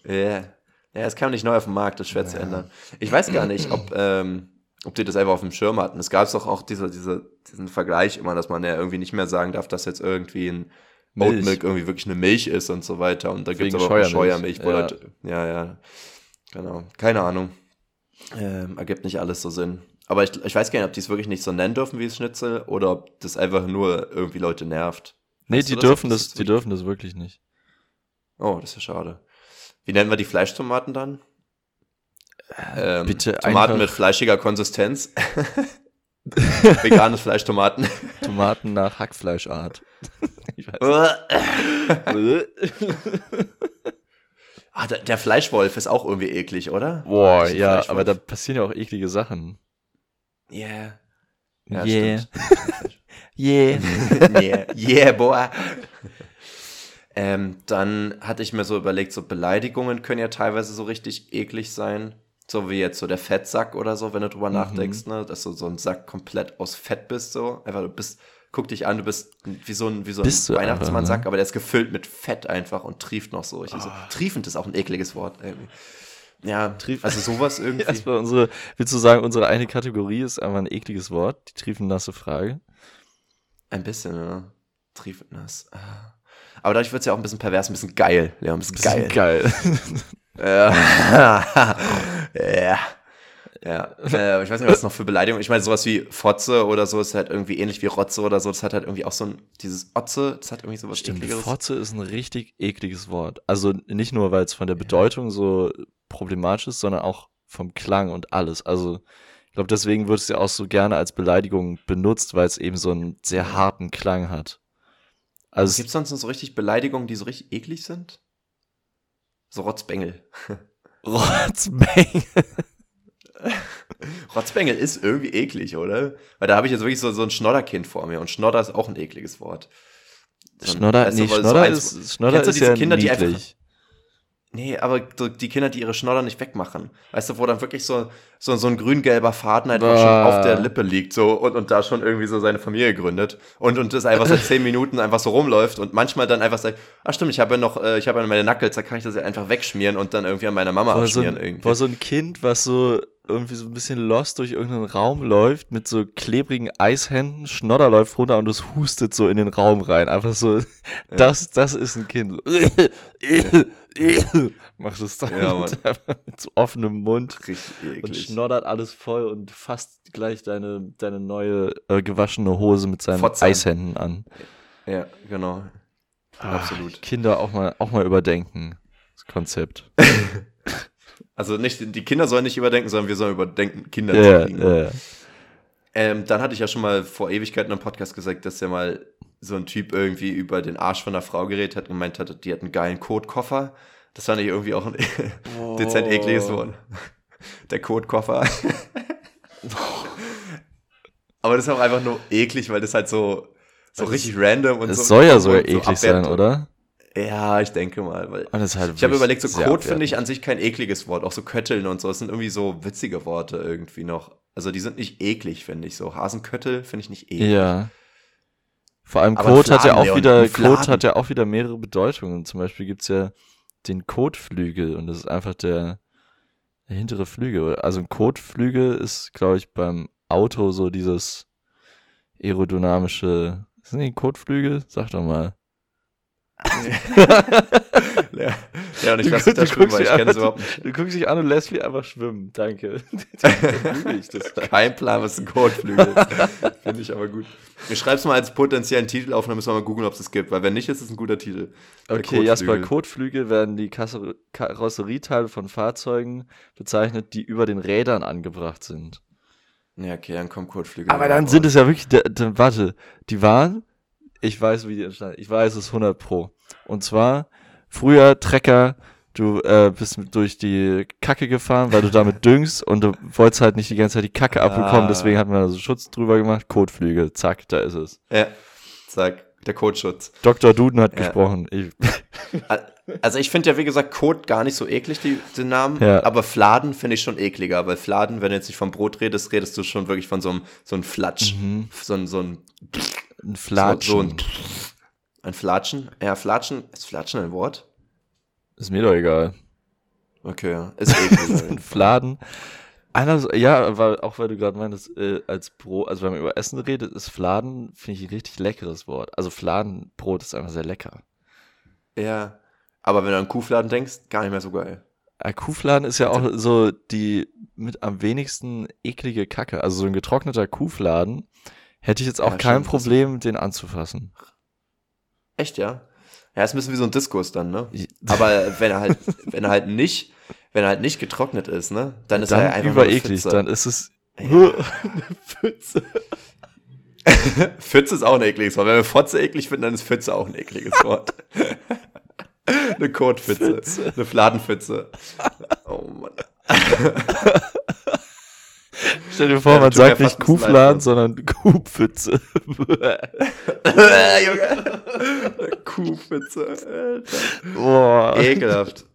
Ja. Ja, es kam nicht neu auf den Markt, das ist schwer zu ändern. Ich weiß gar nicht, ob, ähm, ob die das einfach auf dem Schirm hatten. Es gab doch auch diese, diese, diesen Vergleich immer, dass man ja irgendwie nicht mehr sagen darf, dass jetzt irgendwie ein. Oatmilk irgendwie wirklich eine Milch ist und so weiter. Und da gibt es aber auch Scheuermilch, Scheuermilch, wo ja. Leute, ja, ja, genau. Keine Ahnung. Ähm, ergibt nicht alles so Sinn. Aber ich, ich weiß gar nicht, ob die es wirklich nicht so nennen dürfen wie das Schnitzel oder ob das einfach nur irgendwie Leute nervt. Nee, Weißt die das, dürfen das das, die wirklich- dürfen das wirklich nicht. Oh, das ist ja schade. Wie nennen wir die Fleischtomaten dann? Ähm, bitte Tomaten einfach- mit fleischiger Konsistenz. Vegane Fleischtomaten. Tomaten nach Hackfleischart. ich weiß ah, der, der Fleischwolf ist auch irgendwie eklig, oder? Boah, Diesen ja, aber da passieren ja auch eklige Sachen. Yeah. Ja, Yeah. stimmt. Yeah. yeah, yeah, boy. Ähm, dann hatte ich mir so überlegt, so Beleidigungen können ja teilweise so richtig eklig sein. So wie jetzt so der Fettsack oder so, wenn du drüber Mhm. nachdenkst, ne? Dass du so ein Sack komplett aus Fett bist, so. Einfach, du bist, guck dich an, du bist wie so ein, wie so ein Bist du einfach, Weihnachtsmannsack, ne? aber der ist gefüllt mit Fett einfach und trieft noch so. Ich so Ah. triefend ist auch ein ekliges Wort irgendwie. Ja, also sowas irgendwie. Erstmal unsere, willst du sagen, unsere eine Kategorie ist einfach ein ekliges Wort, die triefennasse Frage? Ein bisschen, ja. Triefend nass. Ah. Aber dadurch wird es ja auch ein bisschen pervers, ein bisschen geil. Ja, ein bisschen, Bisschen geil. geil. Ja. ja. Ja. Äh, ich weiß nicht, was noch für Beleidigungen. Ich meine, sowas wie Fotze oder so ist halt irgendwie ähnlich wie Rotze oder so. Das hat halt irgendwie auch so ein, dieses Otze, das hat irgendwie sowas Stimmt, Ekligeres. Fotze ist ein richtig ekliges Wort. Also nicht nur, weil es von der Bedeutung so problematisch ist, sondern auch vom Klang und alles. Also ich glaube, deswegen wird es ja auch so gerne als Beleidigung benutzt, weil es eben so einen sehr harten Klang hat. Also Gibt es sonst noch so richtig Beleidigungen, die so richtig eklig sind? So Rotzbengel. Rotzbang. Rotzbengel ist irgendwie eklig, oder? Weil da habe ich jetzt wirklich so, so ein Schnodderkind vor mir und Schnodder ist auch ein ekliges Wort. So ein- Schnodder, weißt du, nee, weil so Schnodder eins- ist, Schnodder Kennst du ist diese ja Kinder, die einfach- niedlich. Nee, aber die Kinder, die ihre Schnodder nicht wegmachen. Weißt du, wo dann wirklich so, so, so ein grün-gelber Faden einfach schon auf der Lippe liegt so und, und da schon irgendwie so seine Familie gründet und, und das einfach so zehn Minuten einfach so rumläuft und manchmal dann einfach sagt, ach stimmt, ich habe ja noch, äh, ich habe ja meine Knuckles, da kann ich das ja einfach wegschmieren und dann irgendwie an meiner Mama so abschmieren ein, irgendwie. boah, so ein Kind, was so, irgendwie so ein bisschen lost durch irgendeinen Raum läuft mit so klebrigen Eishänden, Schnodder läuft runter und es hustet so in den Raum rein. Einfach so, das, das ist ein Kind. Macht es dann Ja, mit, so offenem Mund Richtig und schnoddert alles voll und fasst gleich deine, deine neue äh, gewaschene Hose mit seinen Fotze. Eishänden an. Ja, genau. Ah, Absolut. Kinder auch mal, auch mal überdenken. Das Konzept. Also nicht, die Kinder sollen nicht überdenken, sondern wir sollen überdenken, Kinder Ja, zu ja. Ähm, dann hatte ich ja schon mal vor Ewigkeiten im Podcast gesagt, dass ja mal so ein Typ irgendwie über den Arsch von einer Frau geredet hat und gemeint hat, die hat einen geilen Kotkoffer. Das fand ich irgendwie auch ein dezent ekliges Wort. Der Kotkoffer. Aber das ist auch einfach nur eklig, weil das halt so, so Das- richtig random und Es so. soll ja so eklig sein, abwertend. oder? Ja, ich denke mal. Weil das halt ich habe überlegt, so Kot finde ich an sich kein ekliges Wort. Auch so Kötteln und so. Das sind irgendwie so witzige Worte irgendwie noch. Also die sind nicht eklig, finde ich so. Hasenköttel finde ich nicht eklig. Ja. Vor allem Kot hat ja auch wieder. Kot hat ja auch wieder mehrere Bedeutungen. Zum Beispiel gibt's ja den Kotflügel und das ist einfach der, der hintere Flügel. Also ein Kotflügel ist, glaube ich, beim Auto so dieses aerodynamische. Nicht ein Kotflügel? Sag doch mal. Ja, ja, und ich Du lasse das du schwimmen, weil ich dich kenne einfach- überhaupt nicht. Du guckst dich an und lässt mich einfach schwimmen. Danke. ich das Kein Plan, was ein Kotflügel ist. Finde ich aber gut. Ich schreib's mal als potenziellen Titel auf und dann müssen wir mal googeln, ob es das gibt. Weil wenn nicht, ist es ein guter Titel. Okay, Jasper, Kotflügel. Werden die Karosserieteile von Fahrzeugen bezeichnet, die über den Rädern angebracht sind. Ja, okay, dann kommt Kotflügel. Aber dann sind es ja wirklich, warte, die waren, ich weiß, wie die entstanden, ich weiß es 100 pro. Und zwar, früher Trecker, du äh, bist durch die Kacke gefahren, weil du damit düngst und du wolltest halt nicht die ganze Zeit die Kacke abbekommen, Ah. deswegen hat man also Schutz drüber gemacht, Kotflügel, zack, da ist es. Ja, zack, der Kotschutz. Dr. Duden hat Ja. gesprochen. Ich, Also ich finde ja, wie gesagt, Kot gar nicht so eklig, die, den Namen. Ja. Aber Fladen finde ich schon ekliger, weil Fladen, wenn du jetzt nicht vom Brot redest, redest du schon wirklich von so einem, so einem Flatsch. So ein, so ein, ein Flatschen. So, so ein, ein Flatschen. Ja, Flatschen, ist Flatschen ein Wort? ist mir doch egal. Okay, ja, ist eklig. ein Fladen. Einer, ja, aber auch weil du gerade meintest, äh, als Brot, also wenn man über Essen redet, ist Fladen, finde ich ein richtig leckeres Wort. Also Fladenbrot ist einfach sehr lecker. ja. Aber wenn du an Kuhfladen denkst, gar nicht mehr so geil. Äh, Kuhfladen ist ja auch so die mit am wenigsten eklige Kacke. Also so ein getrockneter Kuhfladen hätte ich jetzt auch Ja, kein Problem, den anzufassen. Echt, ja? Ja, ist ein bisschen wie so ein Diskurs dann, ne? Aber wenn er halt, wenn er halt nicht, wenn er halt nicht getrocknet ist, ne? Dann ist er dann einfach nur eine übereklig, dann ist es Ja. eine Pfütze. Pfütze ist auch ein ekliges Wort. Wenn wir Fotze eklig finden, dann ist Pfütze auch ein ekliges Wort. eine Kotpfütze. Pfütze. Eine Fladenpfütze. Oh Mann. Stell dir vor, Ja, man sagt nicht Kuhfladen, sondern Kuhpfütze. Junge. Kuhpfütze. Boah. Ekelhaft.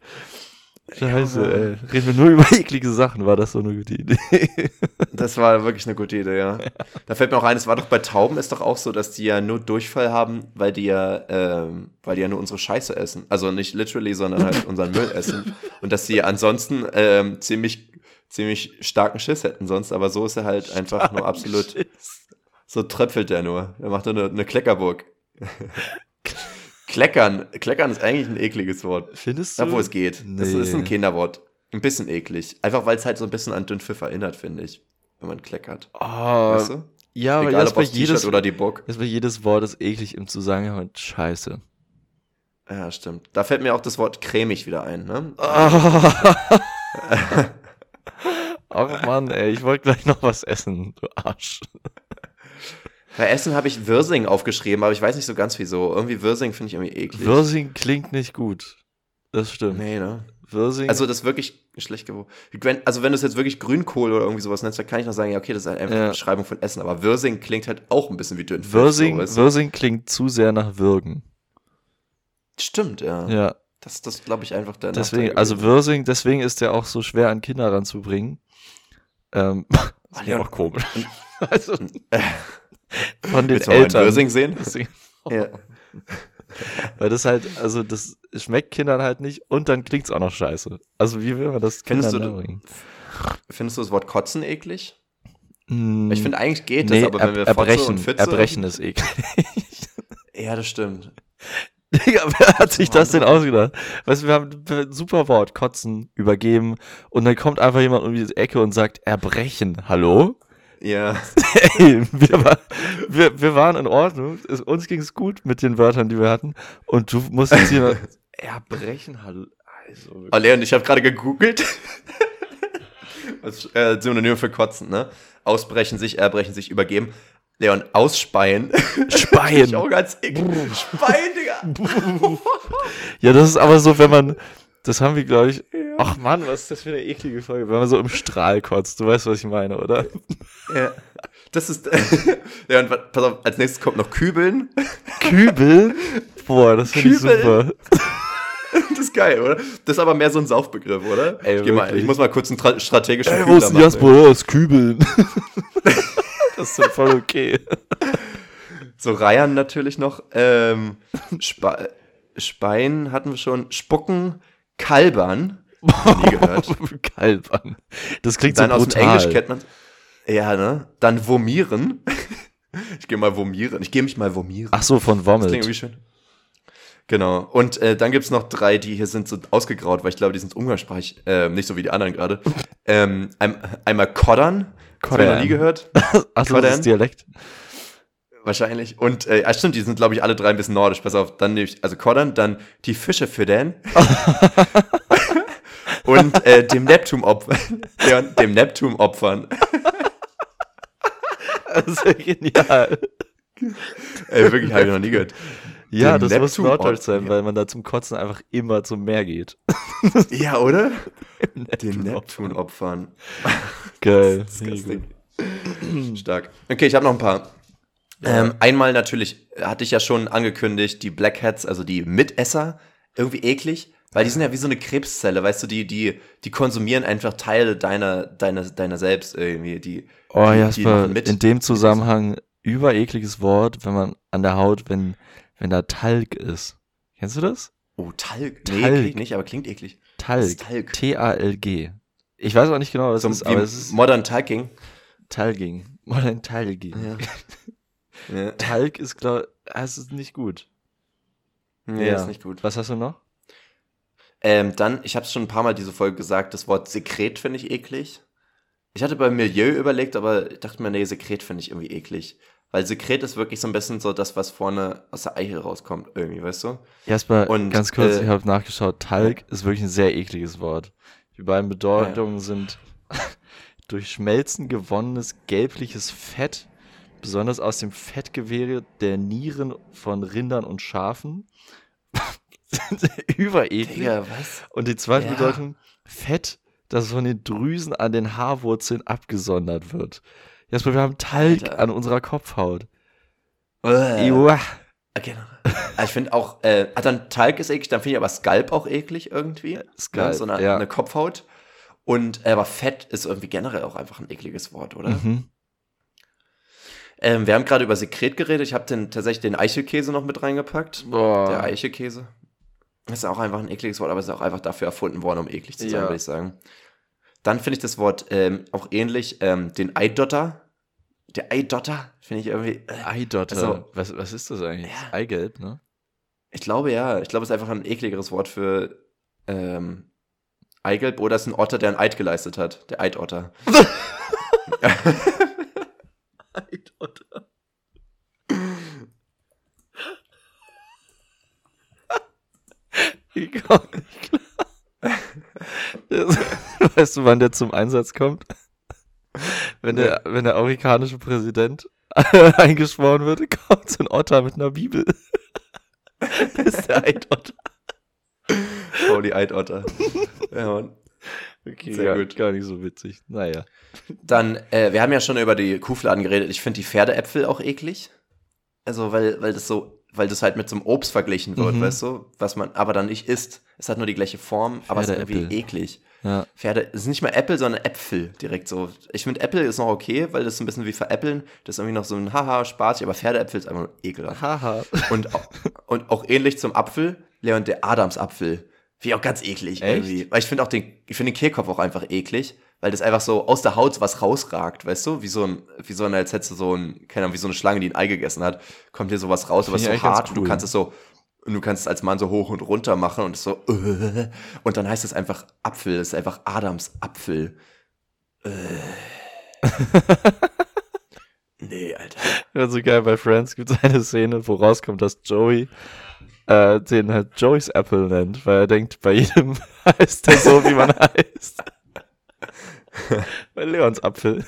Scheiße, ey. Reden wir nur über eklige Sachen, war das so eine gute Idee. Das war wirklich eine gute Idee, ja. Da fällt mir auch ein, es war doch bei Tauben ist doch auch so, dass die ja nur Durchfall haben, weil die ja, ähm, weil die ja nur unsere Scheiße essen. Also nicht literally, sondern halt unseren Müll essen. Und dass die ansonsten ähm, ziemlich, ziemlich starken Schiss hätten sonst, aber so ist er halt einfach nur absolut, so tröpfelt er nur. Er macht nur eine, eine Kleckerburg. Kleckern. Kleckern ist eigentlich ein ekliges Wort. Findest du? Obwohl es geht. Das ist ein Nee. Kinderwort. Ein bisschen eklig. Einfach weil es halt so ein bisschen an Dünnpfiff erinnert, finde ich. Wenn man kleckert. Oh, weißt du? ja, aber Egal jetzt ob bei jedes, oder die Bock. jetzt bei jedes Wort ist eklig im Zusammenhang mit Scheiße. Ja, stimmt. Da fällt mir auch das Wort cremig wieder ein, ne? Ach Mann, ey, ich wollte gleich noch was essen, du Arsch. Bei Essen habe ich Wirsing aufgeschrieben, aber ich weiß nicht so ganz wieso. Irgendwie Wirsing finde ich irgendwie eklig. Wirsing klingt nicht gut. Das stimmt. Nee, ne? Wirsing. Also das ist wirklich schlecht geworden. Also wenn du es jetzt wirklich Grünkohl oder irgendwie sowas nennst, dann kann ich noch sagen, ja, okay, das ist halt einfach Ja. eine Beschreibung von Essen. Aber Wirsing klingt halt auch ein bisschen wie Dünnpfiff. Wirsing, so? Wirsing klingt zu sehr nach Würgen. Stimmt, ja. Ja, Das, das glaube ich einfach der deswegen, also. Wirsing, deswegen ist der auch so schwer an Kinder ranzubringen. Ähm, das ist ja. auch komisch. also, von den Willst du mal Eltern. Wirsing sehen? Ja. weil das halt, also das schmeckt Kindern halt nicht und dann klingt's auch noch scheiße. Also wie will man das Kindern Findest du- nahebringen? Findest du das Wort kotzen eklig? Mm, Ich finde, eigentlich geht nee, es, aber wenn wir Fotze erbrechen, und Fitze... erbrechen ist eklig. Ja, das stimmt. Digga, wer hat sich das denn ausgedacht? Weißt du, wir haben ein super Wort, kotzen, übergeben und dann kommt einfach jemand um die Ecke und sagt erbrechen. Hallo? Ja. Ey, wir, war, wir, wir waren in Ordnung. Es, uns ging es gut mit den Wörtern, die wir hatten. Und du musst jetzt hier erbrechen. Hallo. Also. Oh, Leon, ich habe gerade gegoogelt. Was äh, Synonym für kotzen, ne? Ausbrechen, sich erbrechen, sich übergeben. Leon, ausspeien. Speien. ich auch ganz. Speien, Digga. Ja, das ist aber so, wenn man, das haben wir, glaube ich, ach Mann, was ist das für eine eklige Folge, wenn man so im Strahl kotzt, du weißt, was ich meine, oder? ja. Das ist. Leon, wa- pass auf, als nächstes kommt noch Kübeln. Kübel? Boah, das finde ich super. Das ist geil, oder? Das ist aber mehr so ein Saufbegriff, oder? Ey, ich, mal, ich muss mal kurz einen tra- strategischen Ey, wo ist Jasper? Ja, das Kübeln. Das ist doch voll okay. So Reiern natürlich noch. Ähm, Spe Speien hatten wir schon. Spucken, Kalbern. Nie gehört. Kalbern. Das klingt Dann so aus brutal. dem Englisch kennt man Ja, ne? Dann vomieren. ich gehe mal vomieren. Ich gehe mich mal vomieren. Ach so, von das klingt irgendwie schön. Genau. Und äh, dann gibt's noch drei, die hier sind so ausgegraut, weil ich glaube, die sind umgangssprachlich, äh, nicht so wie die anderen gerade. Ähm, ein, einmal Koddern. Hab ich noch nie gehört. Ach so, das ist Dialekt. Wahrscheinlich. Und, äh, stimmt, die sind, glaube ich, alle drei ein bisschen nordisch. Pass auf, dann nehme ich, also Koddern, dann die Fische füttern. und äh, dem Neptun opfern. Dem Neptun opfern. Das ist ja genial. Ey, wirklich, habe ich noch nie gehört. Ja, das muss Neptun Norddeutsch opfern, sein, ja. weil man da zum Kotzen einfach immer zum Meer geht. Ja, oder? Dem Neptun opfern. Geil. Disgusting. Stark. Okay, ich habe noch ein paar. Ähm, einmal natürlich hatte ich ja schon angekündigt, die Black Hats, also die Mitesser, irgendwie eklig, weil die sind ja wie so eine Krebszelle, weißt du, die, die, die konsumieren einfach Teile deiner, deiner, deiner selbst irgendwie, die, Oh, die, Jasper, machen mit. in dem Zusammenhang überekliges Wort, wenn man an der Haut, wenn, wenn da Talg ist. Kennst du das? Oh, Talg. Nee, Talg. klingt nicht, aber klingt eklig. Talg. Talg? T-A-L-G. Ich weiß auch nicht genau, was So das ist, aber es ist Modern Talking. Talging. Modern Talging. Ja. Ja. Talg ist, glaube es ist nicht gut. Nee, Ja. ist nicht gut. Was hast du noch? Ähm, dann, ich habe es schon ein paar Mal diese Folge gesagt, das Wort Sekret finde ich eklig. Ich hatte beim Milieu überlegt, aber ich dachte mir, nee, Sekret finde ich irgendwie eklig. Weil Sekret ist wirklich so ein bisschen so das, was vorne aus der Eichel rauskommt, irgendwie, weißt du? Jasper, Und, ganz kurz, äh, ich habe nachgeschaut. Talg ist wirklich ein sehr ekliges Wort. Die beiden Bedeutungen sind durch Schmelzen gewonnenes gelbliches Fett, besonders aus dem Fettgewebe der Nieren von Rindern und Schafen. Übereklig. Digga, was? Und die zweite Ja. Bedeutung, Fett, das von den Drüsen an den Haarwurzeln abgesondert wird. Jasper, wir haben Talg Alter. an unserer Kopfhaut. Äh, Iuah. generell. Ah, Ich finde auch, äh, ah, dann Talg ist eklig, dann finde ich aber Scalp auch eklig irgendwie. Ne, so eine, ja. eine Kopfhaut. Und, äh, aber Fett ist irgendwie generell auch einfach ein ekliges Wort, oder? Mhm. Ähm, wir haben gerade über Sekret geredet. Ich habe den, tatsächlich den Eichelkäse noch mit reingepackt. Boah. Der Eichelkäse. Das ist auch einfach ein ekliges Wort, aber es ist auch einfach dafür erfunden worden, um eklig zu sein, Ja. würde ich sagen. Dann finde ich das Wort ähm, auch ähnlich, ähm, den Eidotter. Der Eidotter finde ich irgendwie. Äh, Eidotter. Also- was, was ist das eigentlich? Ja. Eigelb, ne? ich glaube ja. Ich glaube, es ist einfach ein ekligeres Wort für ähm, Eigelb oder es ist ein Otter, der ein Eid geleistet hat. Der Eidotter. Eidotter. Ich komm nicht klar. Das, weißt du, wann der zum Einsatz kommt? Wenn der, wenn der amerikanische Präsident eingeschworen wird, kommt so ein Otter mit einer Bibel. Das ist der Eidotter. Oh, die Eidotter. ja, Mann. Okay, Sehr gar, gut. gar nicht so witzig. Naja. Dann, äh, wir haben ja schon über die Kuhfladen geredet. Ich finde die Pferdeäpfel auch eklig. Also, weil, weil das so, weil das halt mit so einem Obst verglichen wird, Mhm. weißt du, was man aber dann nicht isst. Es hat nur die gleiche Form, aber es ist irgendwie eklig. Ja. Pferde, es ist nicht mal Äpfel, sondern Äpfel direkt so. Ich finde Äpfel ist noch okay, weil das ist ein bisschen wie veräppeln. Das ist irgendwie noch so ein Haha, Spaß, aber Pferdeäpfel ist einfach nur ekelhaft. Haha. Und, au- und auch ähnlich zum Apfel, Leon, der Adamsapfel. Finde ich auch ganz eklig Echt? irgendwie. Weil ich finde auch den, ich finde den Kehlkopf auch einfach eklig, weil das einfach so aus der Haut was rausragt, weißt du? Wie so ein, wie so eine, als hättest du so ein, keine Ahnung, wie so eine Schlange, die ein Ei gegessen hat, kommt hier sowas raus, aber so hart und du cool. kannst es so, und du kannst es als Mann so hoch und runter machen und so, äh, und dann heißt es einfach Apfel, es ist einfach Adams Apfel. Äh. nee, Alter. Ja, so geil, bei Friends gibt es eine Szene, wo rauskommt, dass Joey äh, den halt Joey's Apple nennt, weil er denkt, bei jedem heißt er so, wie man heißt. bei Leons Apfel.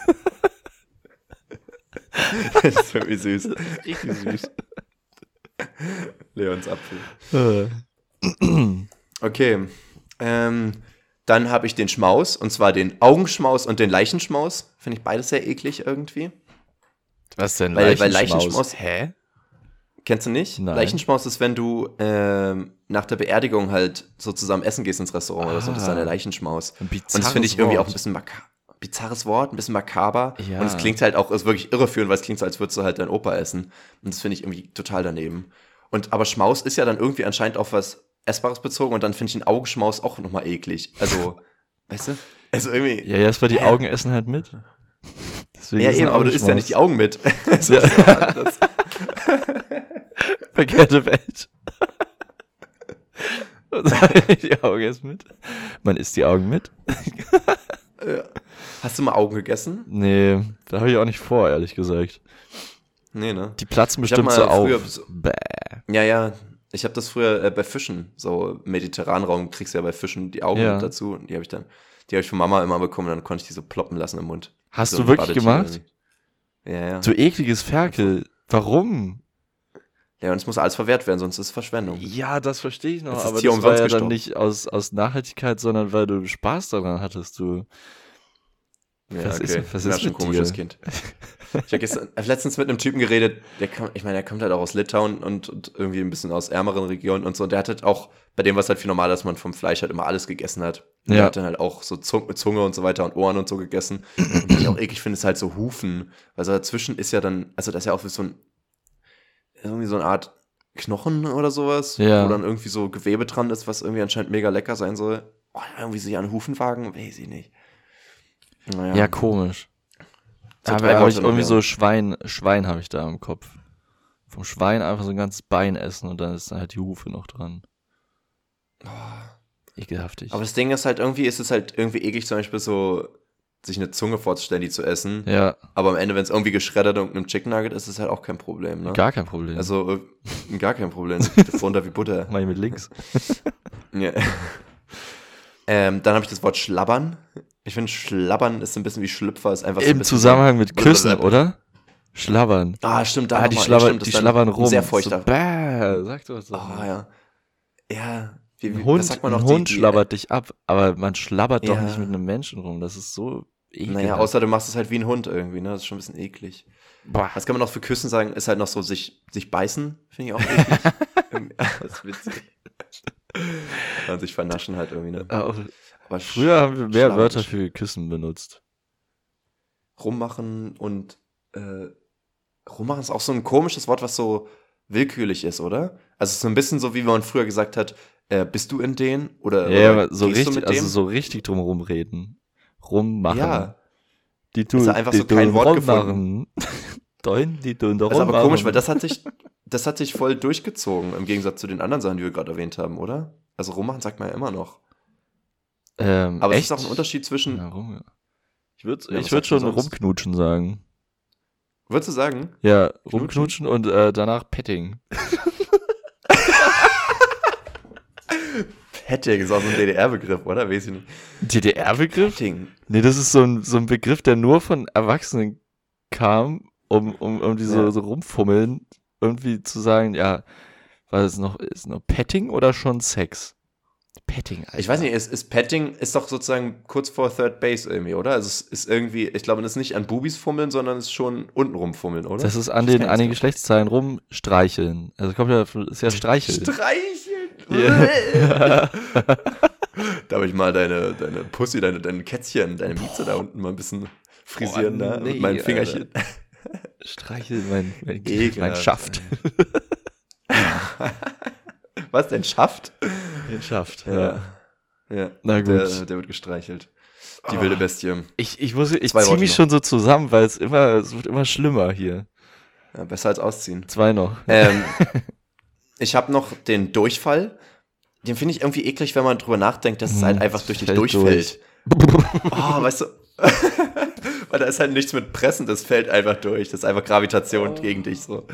das ist irgendwie süß. Richtig süß. Leons Apfel. Äh. Okay. Ähm, dann habe ich den Schmaus, und zwar den Augenschmaus und den Leichenschmaus. Finde ich beides sehr eklig irgendwie. Was denn? Weil- weil Leichenschmaus? Leichenschmaus- Hä? Kennst du nicht? Nein. Leichenschmaus ist, wenn du ähm, nach der Beerdigung halt so zusammen essen gehst ins Restaurant oder so. Das ist dann der Ah. Leichenschmaus. Ein Und das finde ich irgendwie auch ein bisschen makaber. Bizarres Wort, ein bisschen makaber. Ja. Und es klingt halt auch, ist wirklich irreführend, weil es klingt so, als würdest du halt dein Opa essen. Und das finde ich irgendwie total daneben. Und aber Schmaus ist ja dann irgendwie anscheinend auf was Essbares bezogen und dann finde ich den Augenschmaus auch nochmal eklig. Also, weißt du? Also irgendwie. Ja, ja, weil die Augen essen halt mit. Deswegen Ja, eben, aber du isst ja nicht die. Augen mit. Das Ja. Verkehrte Welt. die Augen essen mit. Man isst die Augen mit. Ja. Hast du mal Augen gegessen? Nee, da habe ich auch nicht vor, ehrlich gesagt. Nee, ne? Die platzen bestimmt so auf. so- Bäh. Ja, ja. Ich habe das früher äh, bei Fischen, so Mediterranraum, kriegst du ja bei Fischen die Augen Ja. mit dazu. Und die habe ich dann, die habe ich von Mama immer bekommen, dann konnte ich die so ploppen lassen im Mund. Hast so du wirklich gemacht? Ja, ja. Du ekliges Ferkel. Warum? Ja, und es muss alles verwehrt werden, sonst ist es Verschwendung. Ja, das verstehe ich noch, Jetzt aber das war ja dann gestorben. nicht aus, aus Nachhaltigkeit, sondern weil du Spaß daran hattest, du. Ja, Was ist- was Ja, ist schon mit ein komisches dir? Kind. Ich habe gestern- hab letztens mit einem Typen geredet, der kam, ich meine, der kommt halt auch aus Litauen und, und irgendwie ein bisschen aus ärmeren Regionen und so. Und der hat halt auch, bei dem war es halt viel normal, dass man vom Fleisch halt immer alles gegessen hat. Und Der Ja. hat dann halt auch so Zunge, Zunge und so weiter und Ohren und so gegessen. Und was ich auch eklig finde, ist halt so Hufen. Also dazwischen ist ja dann, also das ist ja auch wie so ein, irgendwie so eine Art Knochen oder sowas, Ja. wo dann irgendwie so Gewebe dran ist, was irgendwie anscheinend mega lecker sein soll. Oh, irgendwie sich an Hufen wagen, weiß ich nicht. Naja. Ja, komisch. So aber habe ich irgendwie so Schwein, Schwein habe ich da im Kopf. Vom Schwein einfach so ein ganzes Bein essen und dann ist da halt die Hufe noch dran. Ekelhaftig. Aber das Ding ist halt, irgendwie ist es halt irgendwie eklig, zum Beispiel so, sich eine Zunge vorzustellen, die zu essen. ja, Aber am Ende, wenn es irgendwie geschreddert und ein Chicken Nugget ist, ist es halt auch kein Problem, ne? gar kein Problem. Also, äh, gar kein Problem. Runter wie Butter. Mach ich mit links. Ja. ähm, dann habe ich das Wort schlabbern. Ich finde, schlabbern ist so ein bisschen wie Schlüpfer, ist einfach so ein Im Zusammenhang mit Küssen, oder? Schlabbern. Ah, stimmt, da Ah, die, nochmal. schlabbern, stimmt, die schlabbern rum. Sehr feuchter. So, bäh, sag doch so. Ah, ja. Ja. Wie, wie, Ein Hund, was sagt man ein noch? Hund Die- die- schlabbert dich ab, aber man schlabbert doch Ja. nicht mit einem Menschen rum. Das ist so ekelhaft. Naja, außer du machst es halt wie ein Hund irgendwie, ne? Das ist schon ein bisschen eklig. Boah. Was kann man noch für Küssen sagen? Ist halt noch so sich, sich beißen, finde ich auch eklig. Das ist witzig. Und sich vernaschen halt irgendwie, ne? Auch, Aber früher haben wir mehr Wörter für Küssen benutzt. rummachen und äh, rummachen ist auch so ein komisches Wort, was so willkürlich ist, oder? Also es ist so ein bisschen so, wie man früher gesagt hat, äh, bist du in den? Oder, Ja, oder aber so richtig, also so richtig drumherum reden. Rummachen. Ja, Die tun, Ist ja einfach die so kein Wort rummachen. Deun, die tun doch das ist aber rummachen. komisch, weil das hat sich, das hat sich voll durchgezogen, im Gegensatz zu den anderen Sachen, die wir gerade erwähnt haben, oder? Also rummachen sagt man ja immer noch. Ähm, Aber echt? es ist auch ein Unterschied zwischen, Ja, rum, ich würde Ja, ich würd schon rumknutschen sagen. würdest du sagen? Ja, Knutschen? rumknutschen und äh, danach Petting. Petting ist auch so ein DDR-Begriff, oder? Weiß ich nicht. DDR-Begriff? Petting. Nee, das ist so ein, so ein Begriff, der nur von Erwachsenen kam, um, um, um die so, Ja. so rumfummeln, irgendwie zu sagen, ja, war das noch, ist noch Petting oder schon Sex? Petting, Alter. Ich weiß nicht, ist, ist Petting ist doch sozusagen kurz vor Third Base irgendwie, oder? Also es ist irgendwie, ich glaube, das ist nicht an Bubis fummeln, sondern es ist schon untenrum fummeln, oder? Das ist an den, an den. Geschlechtszeilen rumstreicheln. Also kommt ja, ist ja streicheln. Streicheln. Ja. da habe ich mal deine, deine Pussy, deine, deine Kätzchen, deine Mieze da unten mal ein bisschen frisieren, Boah, da, nee, mit meinem Alter. Fingerchen. streicheln mein, mein, mein Schaft. Was denn, Schaft? Den Schaft, Ja. ja. Na gut. Der, der wird gestreichelt. Die wilde Bestie. Ich, ich muss, ich Zwei ziehe Worte mich noch. schon so zusammen, weil es immer, es wird immer schlimmer hier. Ja, besser als ausziehen. Zwei noch. Ähm, ich habe noch den Durchfall. Den finde ich irgendwie eklig, wenn man drüber nachdenkt, dass es halt Hm, einfach durch dich fällt durchfällt. Oh, weißt du? Weil da ist halt nichts mit Pressen, das fällt einfach durch. Das ist einfach Gravitation Oh. gegen dich so.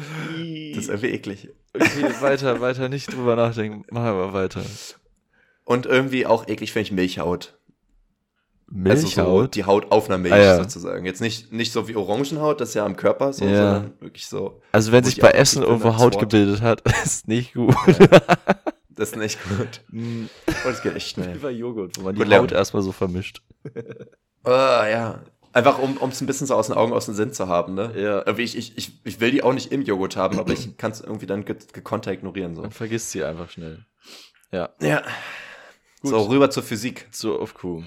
Das ist irgendwie eklig. Okay, weiter, weiter, nicht drüber nachdenken. Machen wir weiter. Und irgendwie auch eklig finde ich Milchhaut. Milchhaut? Also so die Haut auf einer Milch Ah, ja. sozusagen. Jetzt nicht, nicht so wie Orangenhaut, das ist ja am Körper so, Ja. sondern wirklich so. Also wenn sich ich bei Essen irgendwo Haut gebildet hat, ist nicht gut. Das ist nicht gut. Und es geht echt schnell. Über Joghurt, wo man die. Haut erstmal so vermischt. Ah, ja. Einfach um es ein bisschen so aus den Augen, aus dem Sinn zu haben, ne? Ja. Ich, ich, ich, ich will die auch nicht im Joghurt haben, aber ich kann es irgendwie dann ge gekonnt ignorieren. So. Man vergisst sie einfach schnell. Ja. Ja. Gut. So, rüber zur Physik. Zur Aufkuh.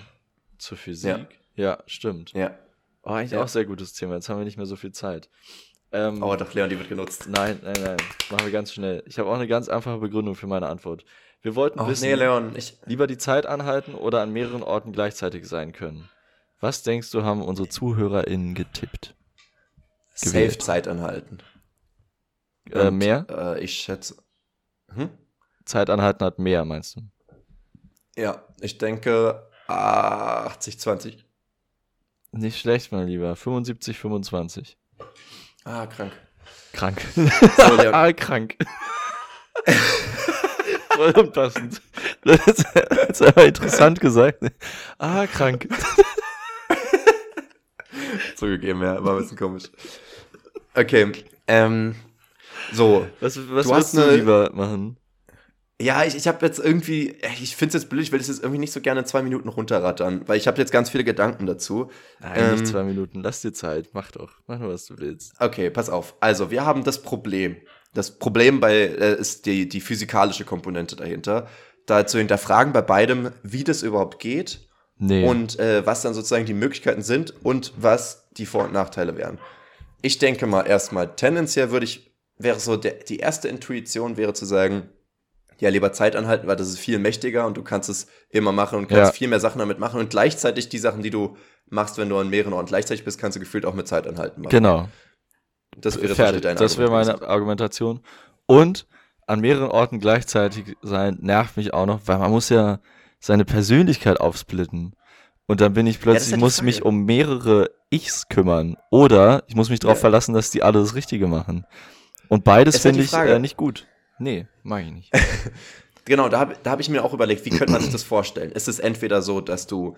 Zur Physik. Ja, stimmt. Ja. Oh, eigentlich Ja. auch sehr gutes Thema. Jetzt haben wir nicht mehr so viel Zeit. Ähm, Aber doch, Leon, die wird genutzt. Nein, nein, nein. Machen wir ganz schnell. Ich habe auch eine ganz einfache Begründung für meine Antwort. Wir wollten Oh, wissen, nee, Leon, ich. lieber die Zeit anhalten oder an mehreren Orten gleichzeitig sein können. Was denkst du, haben unsere ZuhörerInnen getippt? Safe Gewählt. Zeit anhalten. Äh, Und, mehr? Äh, ich schätze. Hm? Zeit anhalten hat mehr, meinst du? Ja, ich denke 80, 20. Nicht schlecht, mein Lieber. 75, 25. Ah, krank. Krank. So, Leon. ah, krank. Voll unpassend. Das ist aber interessant gesagt. Ah, krank. Zugegeben, ja, war ein bisschen komisch. Okay, ähm, so. Was, was Du würdest hast du eine- lieber machen? Ja, ich, ich habe jetzt irgendwie, ich finde es jetzt blöd, ich will das jetzt irgendwie nicht so gerne zwei Minuten runterrattern, weil ich habe jetzt ganz viele Gedanken dazu. Nein, Ähm, nicht zwei Minuten. Lass dir Zeit. Mach doch. Mach nur, was du willst. Okay, pass auf. Also, wir haben das Problem. Das Problem bei äh, ist die, die physikalische Komponente dahinter. Da zu hinterfragen bei beidem, wie das überhaupt geht Nee. und äh, was dann sozusagen die Möglichkeiten sind und was die Vor- und Nachteile wären. Ich denke mal erstmal, tendenziell würde ich, wäre so, der, die erste Intuition wäre zu sagen, ja, lieber Zeit anhalten, weil das ist viel mächtiger und du kannst es immer machen und kannst Ja. viel mehr Sachen damit machen und gleichzeitig die Sachen, die du machst, wenn du an mehreren Orten gleichzeitig bist, kannst du gefühlt auch mit Zeit anhalten machen. genau. Das wäre Fertig. deine Das wäre meine. Argumentation. Und an mehreren Orten gleichzeitig sein nervt mich auch noch, weil man muss ja seine Persönlichkeit aufsplitten. Und dann bin ich plötzlich, ist ja die muss mich um mehrere Ichs kümmern. Oder ich muss mich darauf Ja. verlassen, dass die alle das Richtige machen. Und beides Ist halt finde ich äh, nicht gut. Nee, mag ich nicht. Genau, da habe da hab ich mir auch überlegt, wie könnte man sich das vorstellen? Ist es entweder so, dass du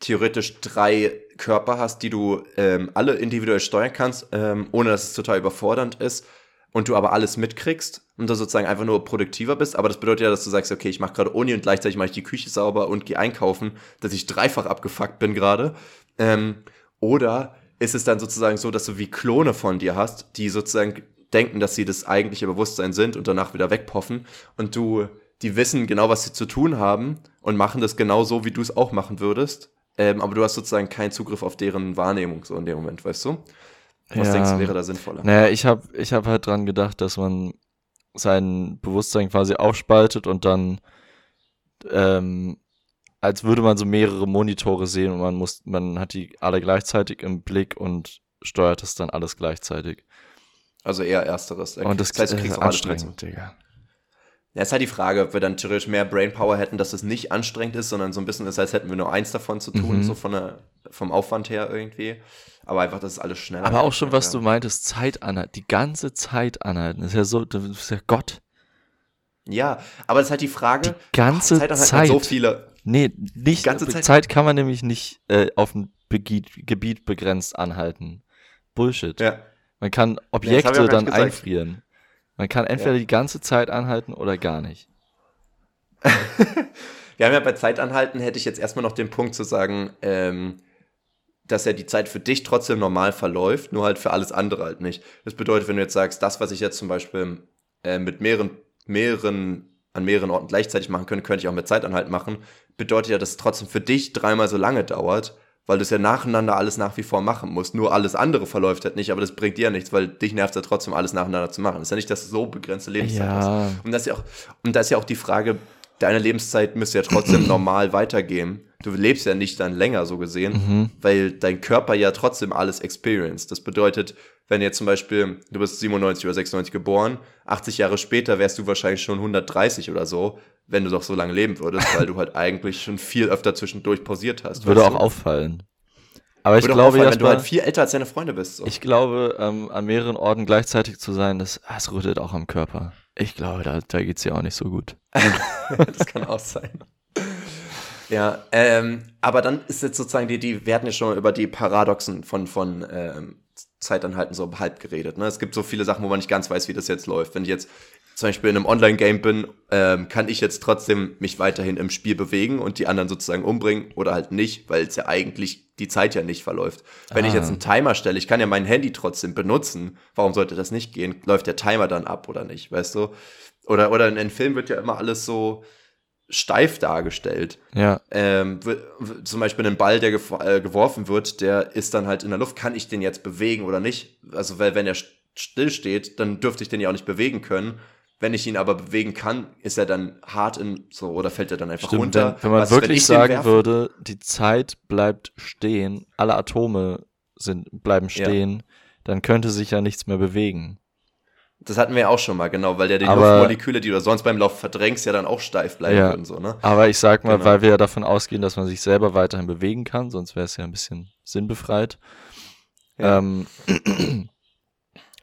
theoretisch drei Körper hast, die du ähm, alle individuell steuern kannst, ähm, ohne dass es total überfordernd ist und du aber alles mitkriegst und du sozusagen einfach nur produktiver bist, aber das bedeutet ja, dass du sagst, okay, ich mache gerade Uni und gleichzeitig mache ich die Küche sauber und gehe einkaufen, dass ich dreifach abgefuckt bin gerade. Ähm, oder ist es dann sozusagen so, dass du wie Klone von dir hast, die sozusagen denken, dass sie das eigentliche Bewusstsein sind und danach wieder wegpoffen und du, die wissen genau, was sie zu tun haben und machen das genau so, wie du es auch machen würdest. Ähm, aber du hast sozusagen keinen Zugriff auf deren Wahrnehmung so in dem Moment, weißt du? Was Ja. denkst du, wäre da sinnvoller? Naja, ich habe ich hab halt dran gedacht, dass man sein Bewusstsein quasi aufspaltet und dann ähm, als würde man so mehrere Monitore sehen und man muss, man hat die alle gleichzeitig im Blick und steuert das dann alles gleichzeitig. Also eher ersteres. Und das, heißt, du ist anstrengend, Digga. Ja, ist halt die Frage, ob wir dann theoretisch mehr Brainpower hätten, dass es nicht anstrengend ist, sondern so ein bisschen ist, als hätten wir nur eins davon zu tun, Mhm. so von der, vom Aufwand her irgendwie. Aber einfach, dass es alles schneller Aber auch schon, was ja. du meintest, Zeit anhalten, die ganze Zeit anhalten, das ist ja so, das ist ja Gott. Ja, aber es ist halt die Frage, Die ganze Zeit, Zeit. so viele. Nee, nicht. ganze Zeit. Zeit- kann man nämlich nicht äh, auf ein Begiet, Gebiet begrenzt anhalten. Bullshit. Ja. Man kann Nee, Objekte gar dann einfrieren. Man kann entweder Ja. die ganze Zeit anhalten oder gar nicht. Wir haben ja bei Zeitanhalten hätte ich jetzt erstmal noch den Punkt zu sagen, ähm, dass ja die Zeit für dich trotzdem normal verläuft, nur halt für alles andere halt nicht. Das bedeutet, wenn du jetzt sagst, das, was ich jetzt zum Beispiel äh, mit mehreren, mehreren, an mehreren Orten gleichzeitig machen könnte, könnte ich auch mit Zeitanhalten machen, bedeutet ja, dass es trotzdem für dich dreimal so lange dauert, weil du es ja nacheinander alles nach wie vor machen musst. Nur alles andere verläuft halt nicht, aber das bringt dir ja nichts, weil dich nervt ja trotzdem alles nacheinander zu machen. Das ist ja nicht, dass du so begrenzte Lebenszeit hast. Ja. Und das ist ja auch, und das ist ja auch die Frage, deine Lebenszeit müsste ja trotzdem normal weitergehen. Du lebst ja nicht dann länger so gesehen, Mhm. weil dein Körper ja trotzdem alles experienced. Das bedeutet, wenn jetzt zum Beispiel, du bist 97 oder 96 geboren, 80 Jahre später wärst du wahrscheinlich schon 130 oder so, wenn du doch so lange leben würdest, weil du halt eigentlich schon viel öfter zwischendurch pausiert hast. Würde auch du? auffallen. Aber ich glaube, auffallen, wenn du halt viel älter als deine Freunde bist. So. ich glaube, ähm, an mehreren Orten gleichzeitig zu sein, das, es rüttelt auch am Körper. Ich glaube, da, da geht's dir auch nicht so gut. das kann auch sein. Ja, ähm, aber dann ist jetzt sozusagen die, die, wir hatten ja schon über die Paradoxen von, von ähm, Zeitanhalten so halb geredet. Ne? Es gibt so viele Sachen, wo man nicht ganz weiß, wie das jetzt läuft. Wenn ich jetzt zum Beispiel in einem Online-Game bin, ähm, kann ich jetzt trotzdem mich weiterhin im Spiel bewegen und die anderen sozusagen umbringen oder halt nicht, weil es ja eigentlich die Zeit ja nicht verläuft. Wenn ich Ah. jetzt einen Timer stelle, ich kann ja mein Handy trotzdem benutzen. Warum sollte das nicht gehen? Läuft der Timer dann ab oder nicht, weißt du? Oder, oder in einem Film wird ja immer alles so steif dargestellt. Ja, Ähm, zum Beispiel ein Ball, der äh, geworfen wird, der ist dann halt in der Luft. Kann ich den jetzt bewegen oder nicht? Also, weil wenn er st- still steht, dann dürfte ich den ja auch nicht bewegen können. Wenn ich ihn aber bewegen kann, ist er dann hart in so oder fällt er dann einfach stimmt. runter. Wenn, wenn man Was, wenn wirklich ich den sagen würde, die Zeit bleibt stehen, alle Atome sind, bleiben Ja. stehen, dann könnte sich ja nichts mehr bewegen. Das hatten wir ja auch schon mal, genau, weil ja die Aber- Luftmoleküle, die du sonst beim Lauf verdrängst, ja dann auch steif bleiben Ja. würden. So, ne? Aber ich sag mal, Genau. weil wir ja davon ausgehen, dass man sich selber weiterhin bewegen kann, sonst wäre es ja ein bisschen sinnbefreit, Ja. ähm,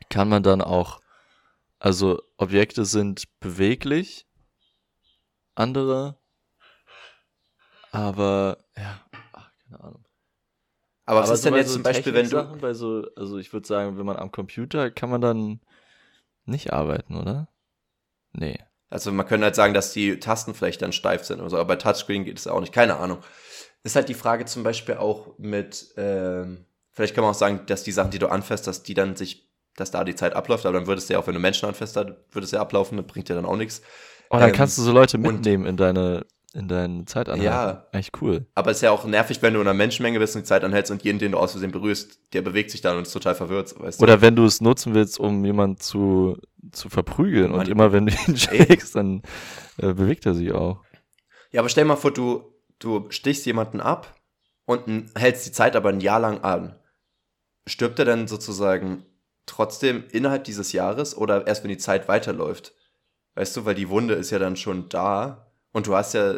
kann man dann auch, also Objekte sind beweglich, andere, aber ja, ach, keine Ahnung. Aber was aber ist denn so bei jetzt so zum Beispiel, wenn du. Bei so, also ich würde sagen, wenn man am Computer kann man dann nicht arbeiten, oder? Nee. Also man könnte halt sagen, dass die Tasten vielleicht dann steif sind oder so, aber bei Touchscreen geht es auch nicht. Keine Ahnung. Ist halt die Frage zum Beispiel auch mit, ähm, vielleicht kann man auch sagen, dass die Sachen, die du anfasst, dass die dann sich, dass da die Zeit abläuft, aber dann würdest du ja auch, wenn du Menschen anfasst, dann würde es ja ablaufen, das bringt dir dann auch nichts. Oh, dann Ähm, kannst du so Leute und- mitnehmen in deine, in deinen Zeitanhalten. Ja. Eigentlich cool. Aber es ist ja auch nervig, wenn du in einer Menschenmenge bist und die Zeit anhältst und jeden, den du aus Versehen berührst, der bewegt sich dann und ist total verwirrt, weißt du? Oder wenn du es nutzen willst, um jemanden zu, zu verprügeln und Mann. immer wenn du ihn schlägst, dann äh, bewegt er sich auch. Ja, aber stell dir mal vor, du, du stichst jemanden ab und hältst die Zeit aber ein Jahr lang an. Stirbt er dann sozusagen trotzdem innerhalb dieses Jahres oder erst wenn die Zeit weiterläuft? Weißt du, weil die Wunde ist ja dann schon da und du hast ja,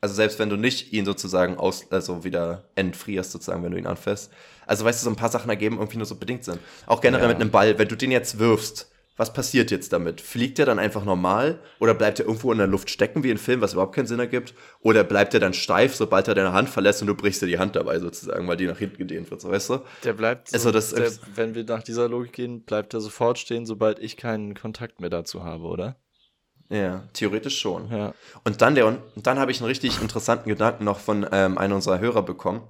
also selbst wenn du nicht ihn sozusagen aus, also wieder entfrierst sozusagen, wenn du ihn anfasst. Also weißt du, so ein paar Sachen ergeben irgendwie nur so bedingt Sinn. Auch generell Ja. mit einem Ball, wenn du den jetzt wirfst, was passiert jetzt damit? Fliegt er dann einfach normal oder bleibt er irgendwo in der Luft stecken wie ein Film, was überhaupt keinen Sinn ergibt? Oder bleibt er dann steif, sobald er deine Hand verlässt und du brichst dir die Hand dabei sozusagen, weil die nach hinten gedehnt wird, so weißt du? Der bleibt, Also das- der, wenn wir nach dieser Logik gehen, bleibt er sofort stehen, sobald ich keinen Kontakt mehr dazu habe, oder? Ja, theoretisch schon. Ja. Und dann, Leon, dann habe ich einen richtig interessanten Gedanken noch von ähm, einem unserer Hörer bekommen.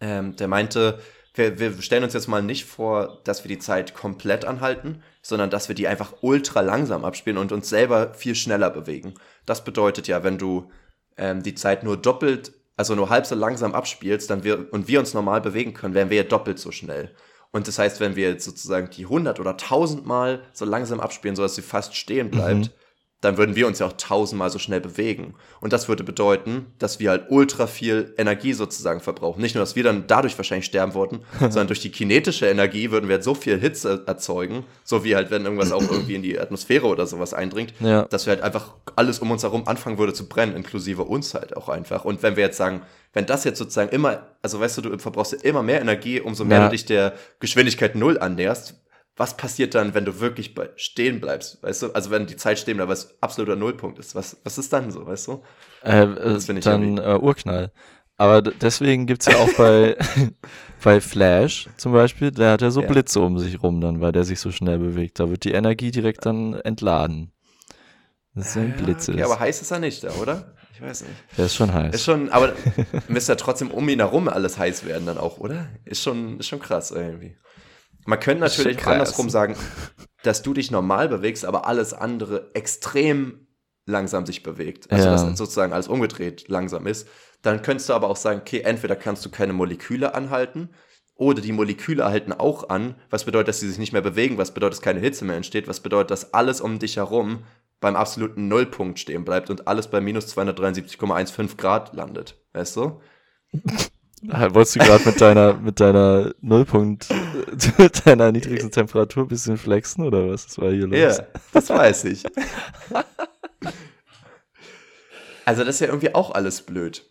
Ähm, der meinte, wir, wir stellen uns jetzt mal nicht vor, dass wir die Zeit komplett anhalten, sondern dass wir die einfach ultra langsam abspielen und uns selber viel schneller bewegen. Das bedeutet ja, wenn du ähm, die Zeit nur doppelt, also nur halb so langsam abspielst, dann wir, und wir uns normal bewegen können, wären wir ja doppelt so schnell. Und das heißt, wenn wir jetzt sozusagen die 100 oder 1000 Mal so langsam abspielen, sodass sie fast stehen bleibt, Mhm. Dann würden wir uns ja auch tausendmal so schnell bewegen. Und das würde bedeuten, dass wir halt ultra viel Energie sozusagen verbrauchen. Nicht nur, dass wir dann dadurch wahrscheinlich sterben würden, sondern durch die kinetische Energie würden wir halt so viel Hitze erzeugen, so wie halt, wenn irgendwas auch irgendwie in die Atmosphäre oder sowas eindringt, Ja. dass wir halt einfach alles um uns herum anfangen würde zu brennen, inklusive uns halt auch einfach. Und wenn wir jetzt sagen, wenn das jetzt sozusagen immer, also weißt du, du verbrauchst ja immer mehr Energie, umso mehr Ja. du dich der Geschwindigkeit Null annäherst, was passiert dann, wenn du wirklich bei stehen bleibst, weißt du? Also wenn die Zeit stehen bleibt, was absoluter Nullpunkt ist, was, was ist dann so, weißt du? Äh, Das äh, finde ich dann äh, Urknall. Aber deswegen gibt's ja auch bei, bei Flash zum Beispiel, der hat ja so Ja. Blitze um sich rum dann, weil der sich so schnell bewegt. Da wird die Energie direkt dann entladen. Das ist ein Blitz. okay, aber heiß ist er nicht da, oder? Ich weiß nicht. der ist schon heiß. Ist schon, aber müsste ja trotzdem um ihn herum alles heiß werden dann auch, oder? Ist schon, ist schon krass irgendwie. Man könnte natürlich andersrum sagen, dass du dich normal bewegst, aber alles andere extrem langsam sich bewegt. Also Ja. dass sozusagen alles umgedreht langsam ist. Dann könntest du aber auch sagen, okay, entweder kannst du keine Moleküle anhalten oder die Moleküle halten auch an, was bedeutet, dass sie sich nicht mehr bewegen, was bedeutet, dass keine Hitze mehr entsteht, was bedeutet, dass alles um dich herum beim absoluten Nullpunkt stehen bleibt und alles bei minus 273,15 Grad landet. Weißt du? Wolltest du gerade mit deiner, mit deiner Nullpunkt, mit deiner niedrigsten Temperatur ein bisschen flexen oder was? Das war hier los? Ja, das weiß ich. also das ist ja irgendwie auch alles blöd.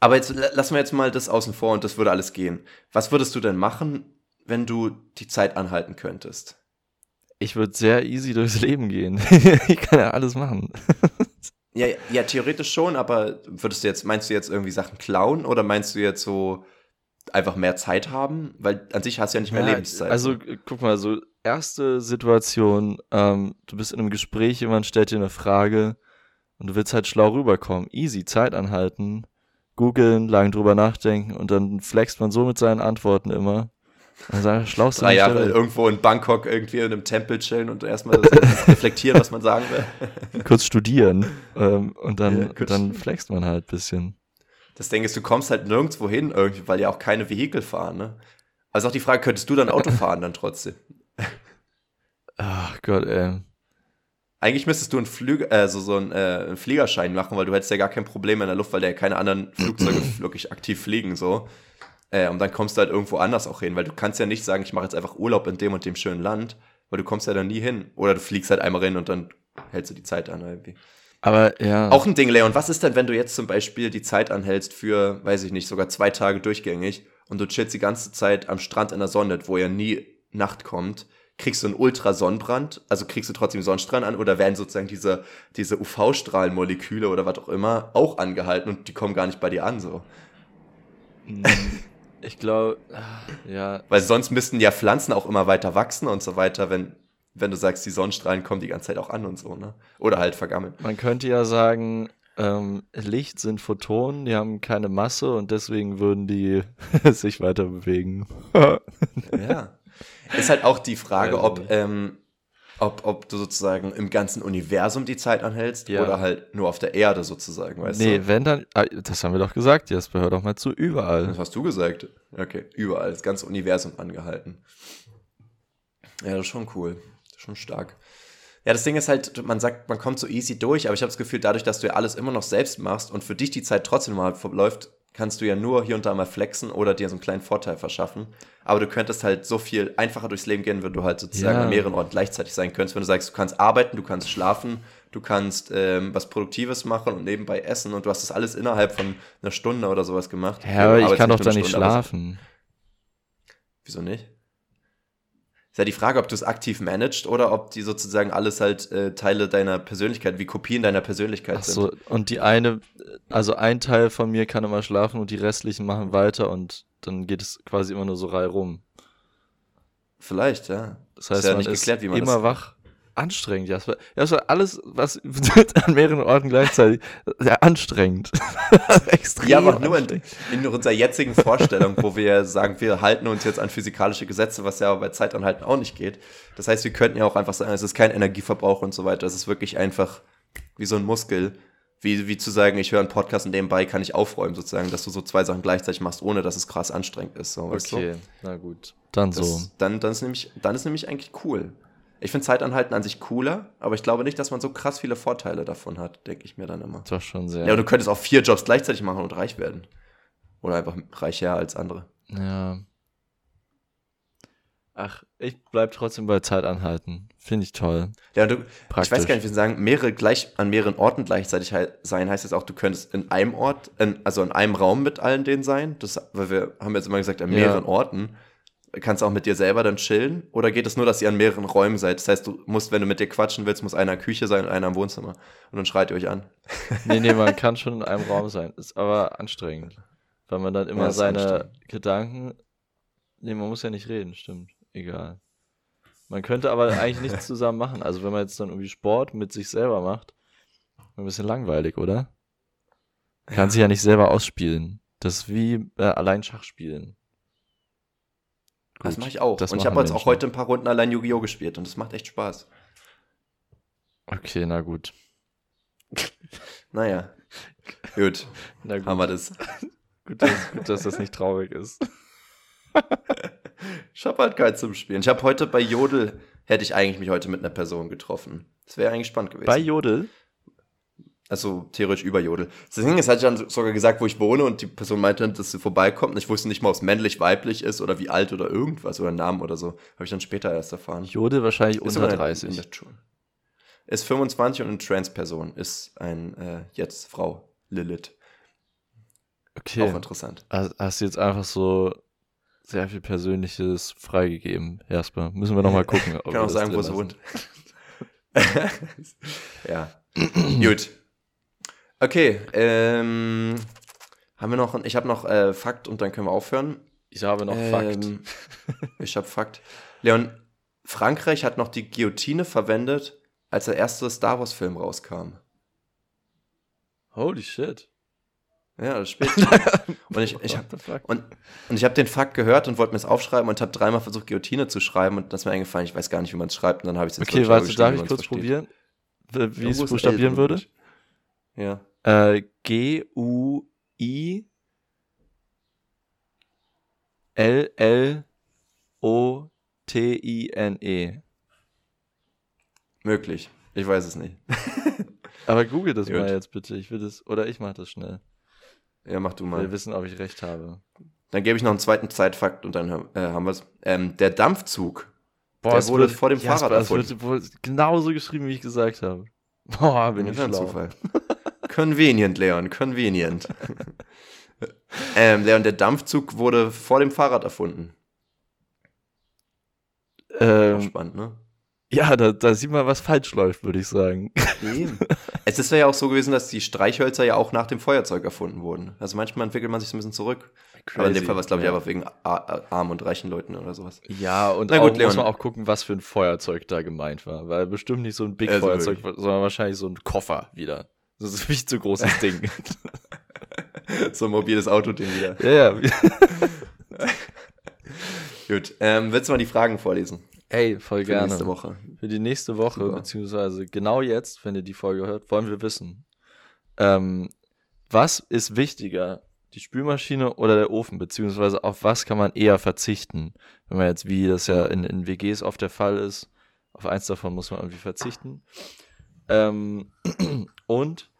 Aber jetzt lassen wir jetzt mal das außen vor und das würde alles gehen. Was würdest du denn machen, wenn du die Zeit anhalten könntest? Ich würde sehr easy durchs Leben gehen. ich kann ja alles machen. Ja, ja, theoretisch schon, aber würdest du jetzt, meinst du jetzt irgendwie Sachen klauen oder meinst du jetzt so einfach mehr Zeit haben? Weil an sich hast du ja nicht mehr ja, Lebenszeit. Also guck mal, so erste Situation, ähm, du bist in einem Gespräch, jemand stellt dir eine Frage und du willst halt schlau rüberkommen. Easy, Zeit anhalten, googeln, lang drüber nachdenken und dann flext man so mit seinen Antworten immer. Also, schlauste Drei Jahre irgendwo in Bangkok irgendwie in einem Tempel chillen und erstmal reflektieren, was man sagen will. Kurz studieren ähm, und dann, ja, dann flext man halt ein bisschen. Das Ding ist, du kommst halt nirgendwo hin irgendwie, weil ja auch keine Vehikel fahren, ne? Also auch die Frage, könntest du dann Auto fahren dann trotzdem? Ach Gott, ey. Eigentlich müsstest du einen, Flüge, äh, so, so einen, äh, einen Fliegerschein machen, weil du hättest ja gar kein Problem in der Luft, weil da ja keine anderen Flugzeuge wirklich aktiv fliegen, so. Äh, und dann kommst du halt irgendwo anders auch hin, weil du kannst ja nicht sagen, ich mache jetzt einfach Urlaub in dem und dem schönen Land, weil du kommst ja dann nie hin. Oder du fliegst halt einmal hin und dann hältst du die Zeit an irgendwie. Aber ja. Auch ein Ding, Leon. Was ist denn, wenn du jetzt zum Beispiel die Zeit anhältst für, weiß ich nicht, sogar zwei Tage durchgängig und du chillst die ganze Zeit am Strand in der Sonne, wo ja nie Nacht kommt? Kriegst du einen Ultrasonnenbrand? Also kriegst du trotzdem Sonnenstrahlen an oder werden sozusagen diese, diese UV-Strahlenmoleküle oder was auch immer auch angehalten und die kommen gar nicht bei dir an so? Ich glaube, ja. Weil sonst müssten ja Pflanzen auch immer weiter wachsen und so weiter, wenn, wenn du sagst, die Sonnenstrahlen kommen die ganze Zeit auch an und so, ne? Oder halt vergammeln. Man könnte ja sagen, ähm, Licht sind Photonen, die haben keine Masse und deswegen würden die sich weiter bewegen. ja. Ist halt auch die Frage, ob ähm, ob, ob du sozusagen im ganzen Universum die Zeit anhältst ja. oder halt nur auf der Erde sozusagen, weißt nee, du? Nee, wenn dann, ah, das haben wir doch gesagt, Jasper, hör doch mal zu, überall. Das hast du gesagt. Okay, überall, das ganze Universum angehalten. Ja, das ist schon cool. Schon stark. Ja, das Ding ist halt, man sagt, man kommt so easy durch, aber ich habe das Gefühl, dadurch, dass du ja alles immer noch selbst machst und für dich die Zeit trotzdem mal verläuft, kannst du ja nur hier und da mal flexen oder dir so einen kleinen Vorteil verschaffen. Aber du könntest halt so viel einfacher durchs Leben gehen, wenn du halt sozusagen ja. an mehreren Orten gleichzeitig sein könntest. Wenn du sagst, du kannst arbeiten, du kannst schlafen, du kannst ähm, was Produktives machen und nebenbei essen und du hast das alles innerhalb von einer Stunde oder sowas gemacht. Ja, aber ich kann doch da nicht schlafen. Wieso nicht? Ist ja die Frage, ob du es aktiv managst oder ob die sozusagen alles halt äh, Teile deiner Persönlichkeit, wie Kopien deiner Persönlichkeit Ach so, sind. Und die eine, also ein Teil von mir kann immer schlafen und die restlichen machen weiter und dann geht es quasi immer nur so rum. Vielleicht, ja. Das heißt, ist ja man nicht geklärt, wie man immer wach anstrengend, Jasper. Jasper, alles, was an mehreren Orten gleichzeitig, sehr anstrengend. Extrem. Ja, aber nur in, in, unserer jetzigen Vorstellung, wo wir sagen, wir halten uns jetzt an physikalische Gesetze, was ja bei Zeitanhalten auch nicht geht. Das heißt, wir könnten ja auch einfach sagen, es ist kein Energieverbrauch und so weiter. Es ist wirklich einfach wie so ein Muskel. Wie, wie zu sagen, ich höre einen Podcast und nebenbei kann ich aufräumen, sozusagen, dass du so zwei Sachen gleichzeitig machst, ohne dass es krass anstrengend ist. So, okay, du? na gut. Dann das, so. Dann, dann, ist nämlich, dann ist nämlich eigentlich cool. Ich finde Zeitanhalten an sich cooler, aber ich glaube nicht, dass man so krass viele Vorteile davon hat, denke ich mir dann immer. Doch schon sehr. Ja, und du könntest auch vier Jobs gleichzeitig machen und reich werden. Oder einfach reicher als andere. Ja. Ach, ich bleib trotzdem bei Zeitanhalten. Finde ich toll. Ja, du, ich weiß gar nicht, wie sie sagen, mehrere gleich an mehreren Orten gleichzeitig sein, heißt jetzt auch, du könntest in einem Ort, in, also in einem Raum mit allen denen sein. Das, weil wir haben jetzt immer gesagt, an mehreren ja. Orten kannst du auch mit dir selber dann chillen? Oder geht es nur, dass ihr an mehreren Räumen seid? Das heißt, du musst, wenn du mit dir quatschen willst, muss einer in der Küche sein und einer im Wohnzimmer. Und dann schreit ihr euch an. Nee, nee, man kann schon in einem Raum sein. Ist aber anstrengend. Weil man dann immer ja, seine Gedanken. Nee, man muss ja nicht reden, stimmt. Egal. Man könnte aber eigentlich nichts zusammen machen. Also wenn man jetzt dann irgendwie Sport mit sich selber macht, ein bisschen langweilig, oder? Kann sich ja nicht selber ausspielen. Das ist wie äh, allein Schach spielen. Das mache ich auch. Und ich habe jetzt auch heute ein paar Runden allein Yu-Gi-Oh! gespielt und es macht echt Spaß. Okay, na gut. naja. Gut. Na gut. Haben wir das. gut, dass, gut, dass das nicht traurig ist. ich habe halt keinen zum Spielen. Ich habe heute bei Jodel hätte ich eigentlich mich heute mit einer Person getroffen. Das wäre eigentlich spannend gewesen. Bei Jodel? Also theoretisch über Jodel. Das Ding ist, hatte ich dann sogar gesagt, wo ich wohne und die Person meinte, dass sie vorbeikommt. Und ich wusste nicht mal, ob es männlich, weiblich ist oder wie alt oder irgendwas oder Namen oder so. Habe ich dann später erst erfahren. Jodel wahrscheinlich Ist unter aber 30. in der Schule. Ist 25 und eine Trans-Person. Ist ein äh, jetzt Frau Lilith. Auch Okay. interessant. Hast hast du jetzt einfach so sehr viel Persönliches freigegeben, erstmal. Müssen wir nochmal gucken. ob kann auch sagen, wo lassen. wohnt. ja. Gut. Okay, ähm, haben wir noch, ich habe noch äh, Fakt und dann können wir aufhören. Ich habe noch Fakt. Ähm, ich habe Fakt. Leon, Frankreich hat noch die Guillotine verwendet, als der erste Star Wars Film rauskam. Holy shit. Ja, das spielt. und ich, ich habe und, und ich habe den Fakt gehört und wollte mir es aufschreiben und habe dreimal versucht, Guillotine zu schreiben und das ist mir eingefallen, ich weiß gar nicht, wie man es schreibt und dann habe ich es jetzt Okay, warte, darf ich kurz versteht. probieren? Wie ich es buchstabieren würde? Ja. Äh, G-U-I L-L-O-T-I-N-E. Möglich. Ich weiß es nicht. Aber google das Gut. mal jetzt bitte. Ich will das, oder ich mach das schnell. Ja, mach du Ich mal. will wissen, ob ich recht habe. Dann gebe ich noch einen zweiten Zeitfakt und dann äh, haben wir es. Ähm, der Dampfzug, Boah, der wurde wird- vor dem Jasper, Fahrrad es wird genauso geschrieben, wie ich gesagt habe. Boah, bin ich schlau. Zufall. convenient, Leon, convenient. ähm, Leon, der Dampfzug wurde vor dem Fahrrad erfunden. Ähm, spannend, ne? ja, da, da sieht man, was falsch läuft, würde ich sagen. es ist ja auch so gewesen, dass die Streichhölzer ja auch nach dem Feuerzeug erfunden wurden. Also manchmal entwickelt man sich so ein bisschen zurück. Aber in dem Crazy. Fall war es, glaube ich, Ja. einfach wegen armen und reichen Leuten oder sowas. Ja, und Na gut, auch, Leon. muss man auch gucken, was für ein Feuerzeug da gemeint war. Weil bestimmt nicht so ein Big Also Feuerzeug, sondern wahrscheinlich so ein Koffer wieder. Das ist ein viel zu großes Ding. so ein mobiles Autoding wieder. ja, ja. Gut, ähm, willst du mal die Fragen vorlesen? Ey, voll Für gerne. nächste Woche. Für die nächste Woche, Super. beziehungsweise genau jetzt, wenn ihr die Folge hört, wollen wir wissen, ähm, was ist wichtiger, die Spülmaschine oder der Ofen, beziehungsweise auf was kann man eher verzichten? Wenn man jetzt, wie das ja in, in WGs oft der Fall ist, auf eins davon muss man irgendwie verzichten. Ähm, und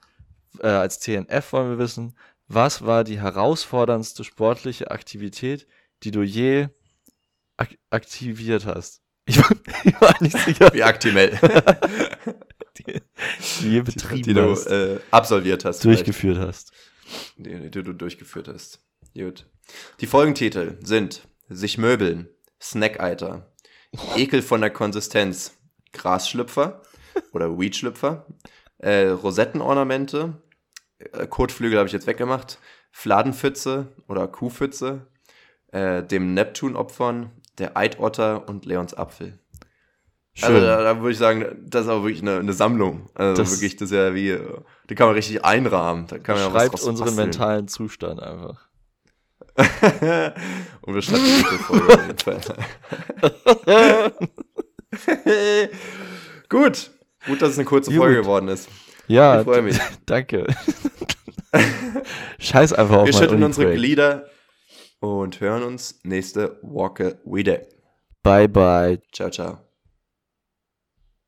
äh, als TNF wollen wir wissen, was war die herausforderndste sportliche Aktivität, die du je ak aktiviert hast? Ich war, ich war nicht sicher, Wie Actimel, die, die je betrieben die du hast, äh, absolviert hast. vielleicht. durchgeführt hast. die, die du durchgeführt hast. Gut. Die Folgentitel sind Sich möbeln, Snackeiter, Ekel von der Konsistenz, Grasschlüpfer oder Weedschlüpfer, äh, Rosettenornamente, äh, Kotflügel habe ich jetzt weggemacht, Fladenpfütze oder Kuhpfütze, äh, dem Neptun opfern, der Eidotter und Leons Apfel. Schön. Also da, da würde ich sagen, das ist auch wirklich eine, eine Sammlung. Also Das- wirklich, das ist ja wie, äh, die kann man richtig einrahmen. Da kann man ja was Schreibt draus unseren basteln. mentalen Zustand einfach. Und wir schreiben die Folge auf jeden Fall. Gut. Gut, dass es eine kurze Gut. Folge geworden ist. Ja, Ich freue mich. danke. Scheiß einfach auf Wir schütteln unsere. Glieder und hören uns nächste Woche wieder. Bye, bye. Ciao, ciao.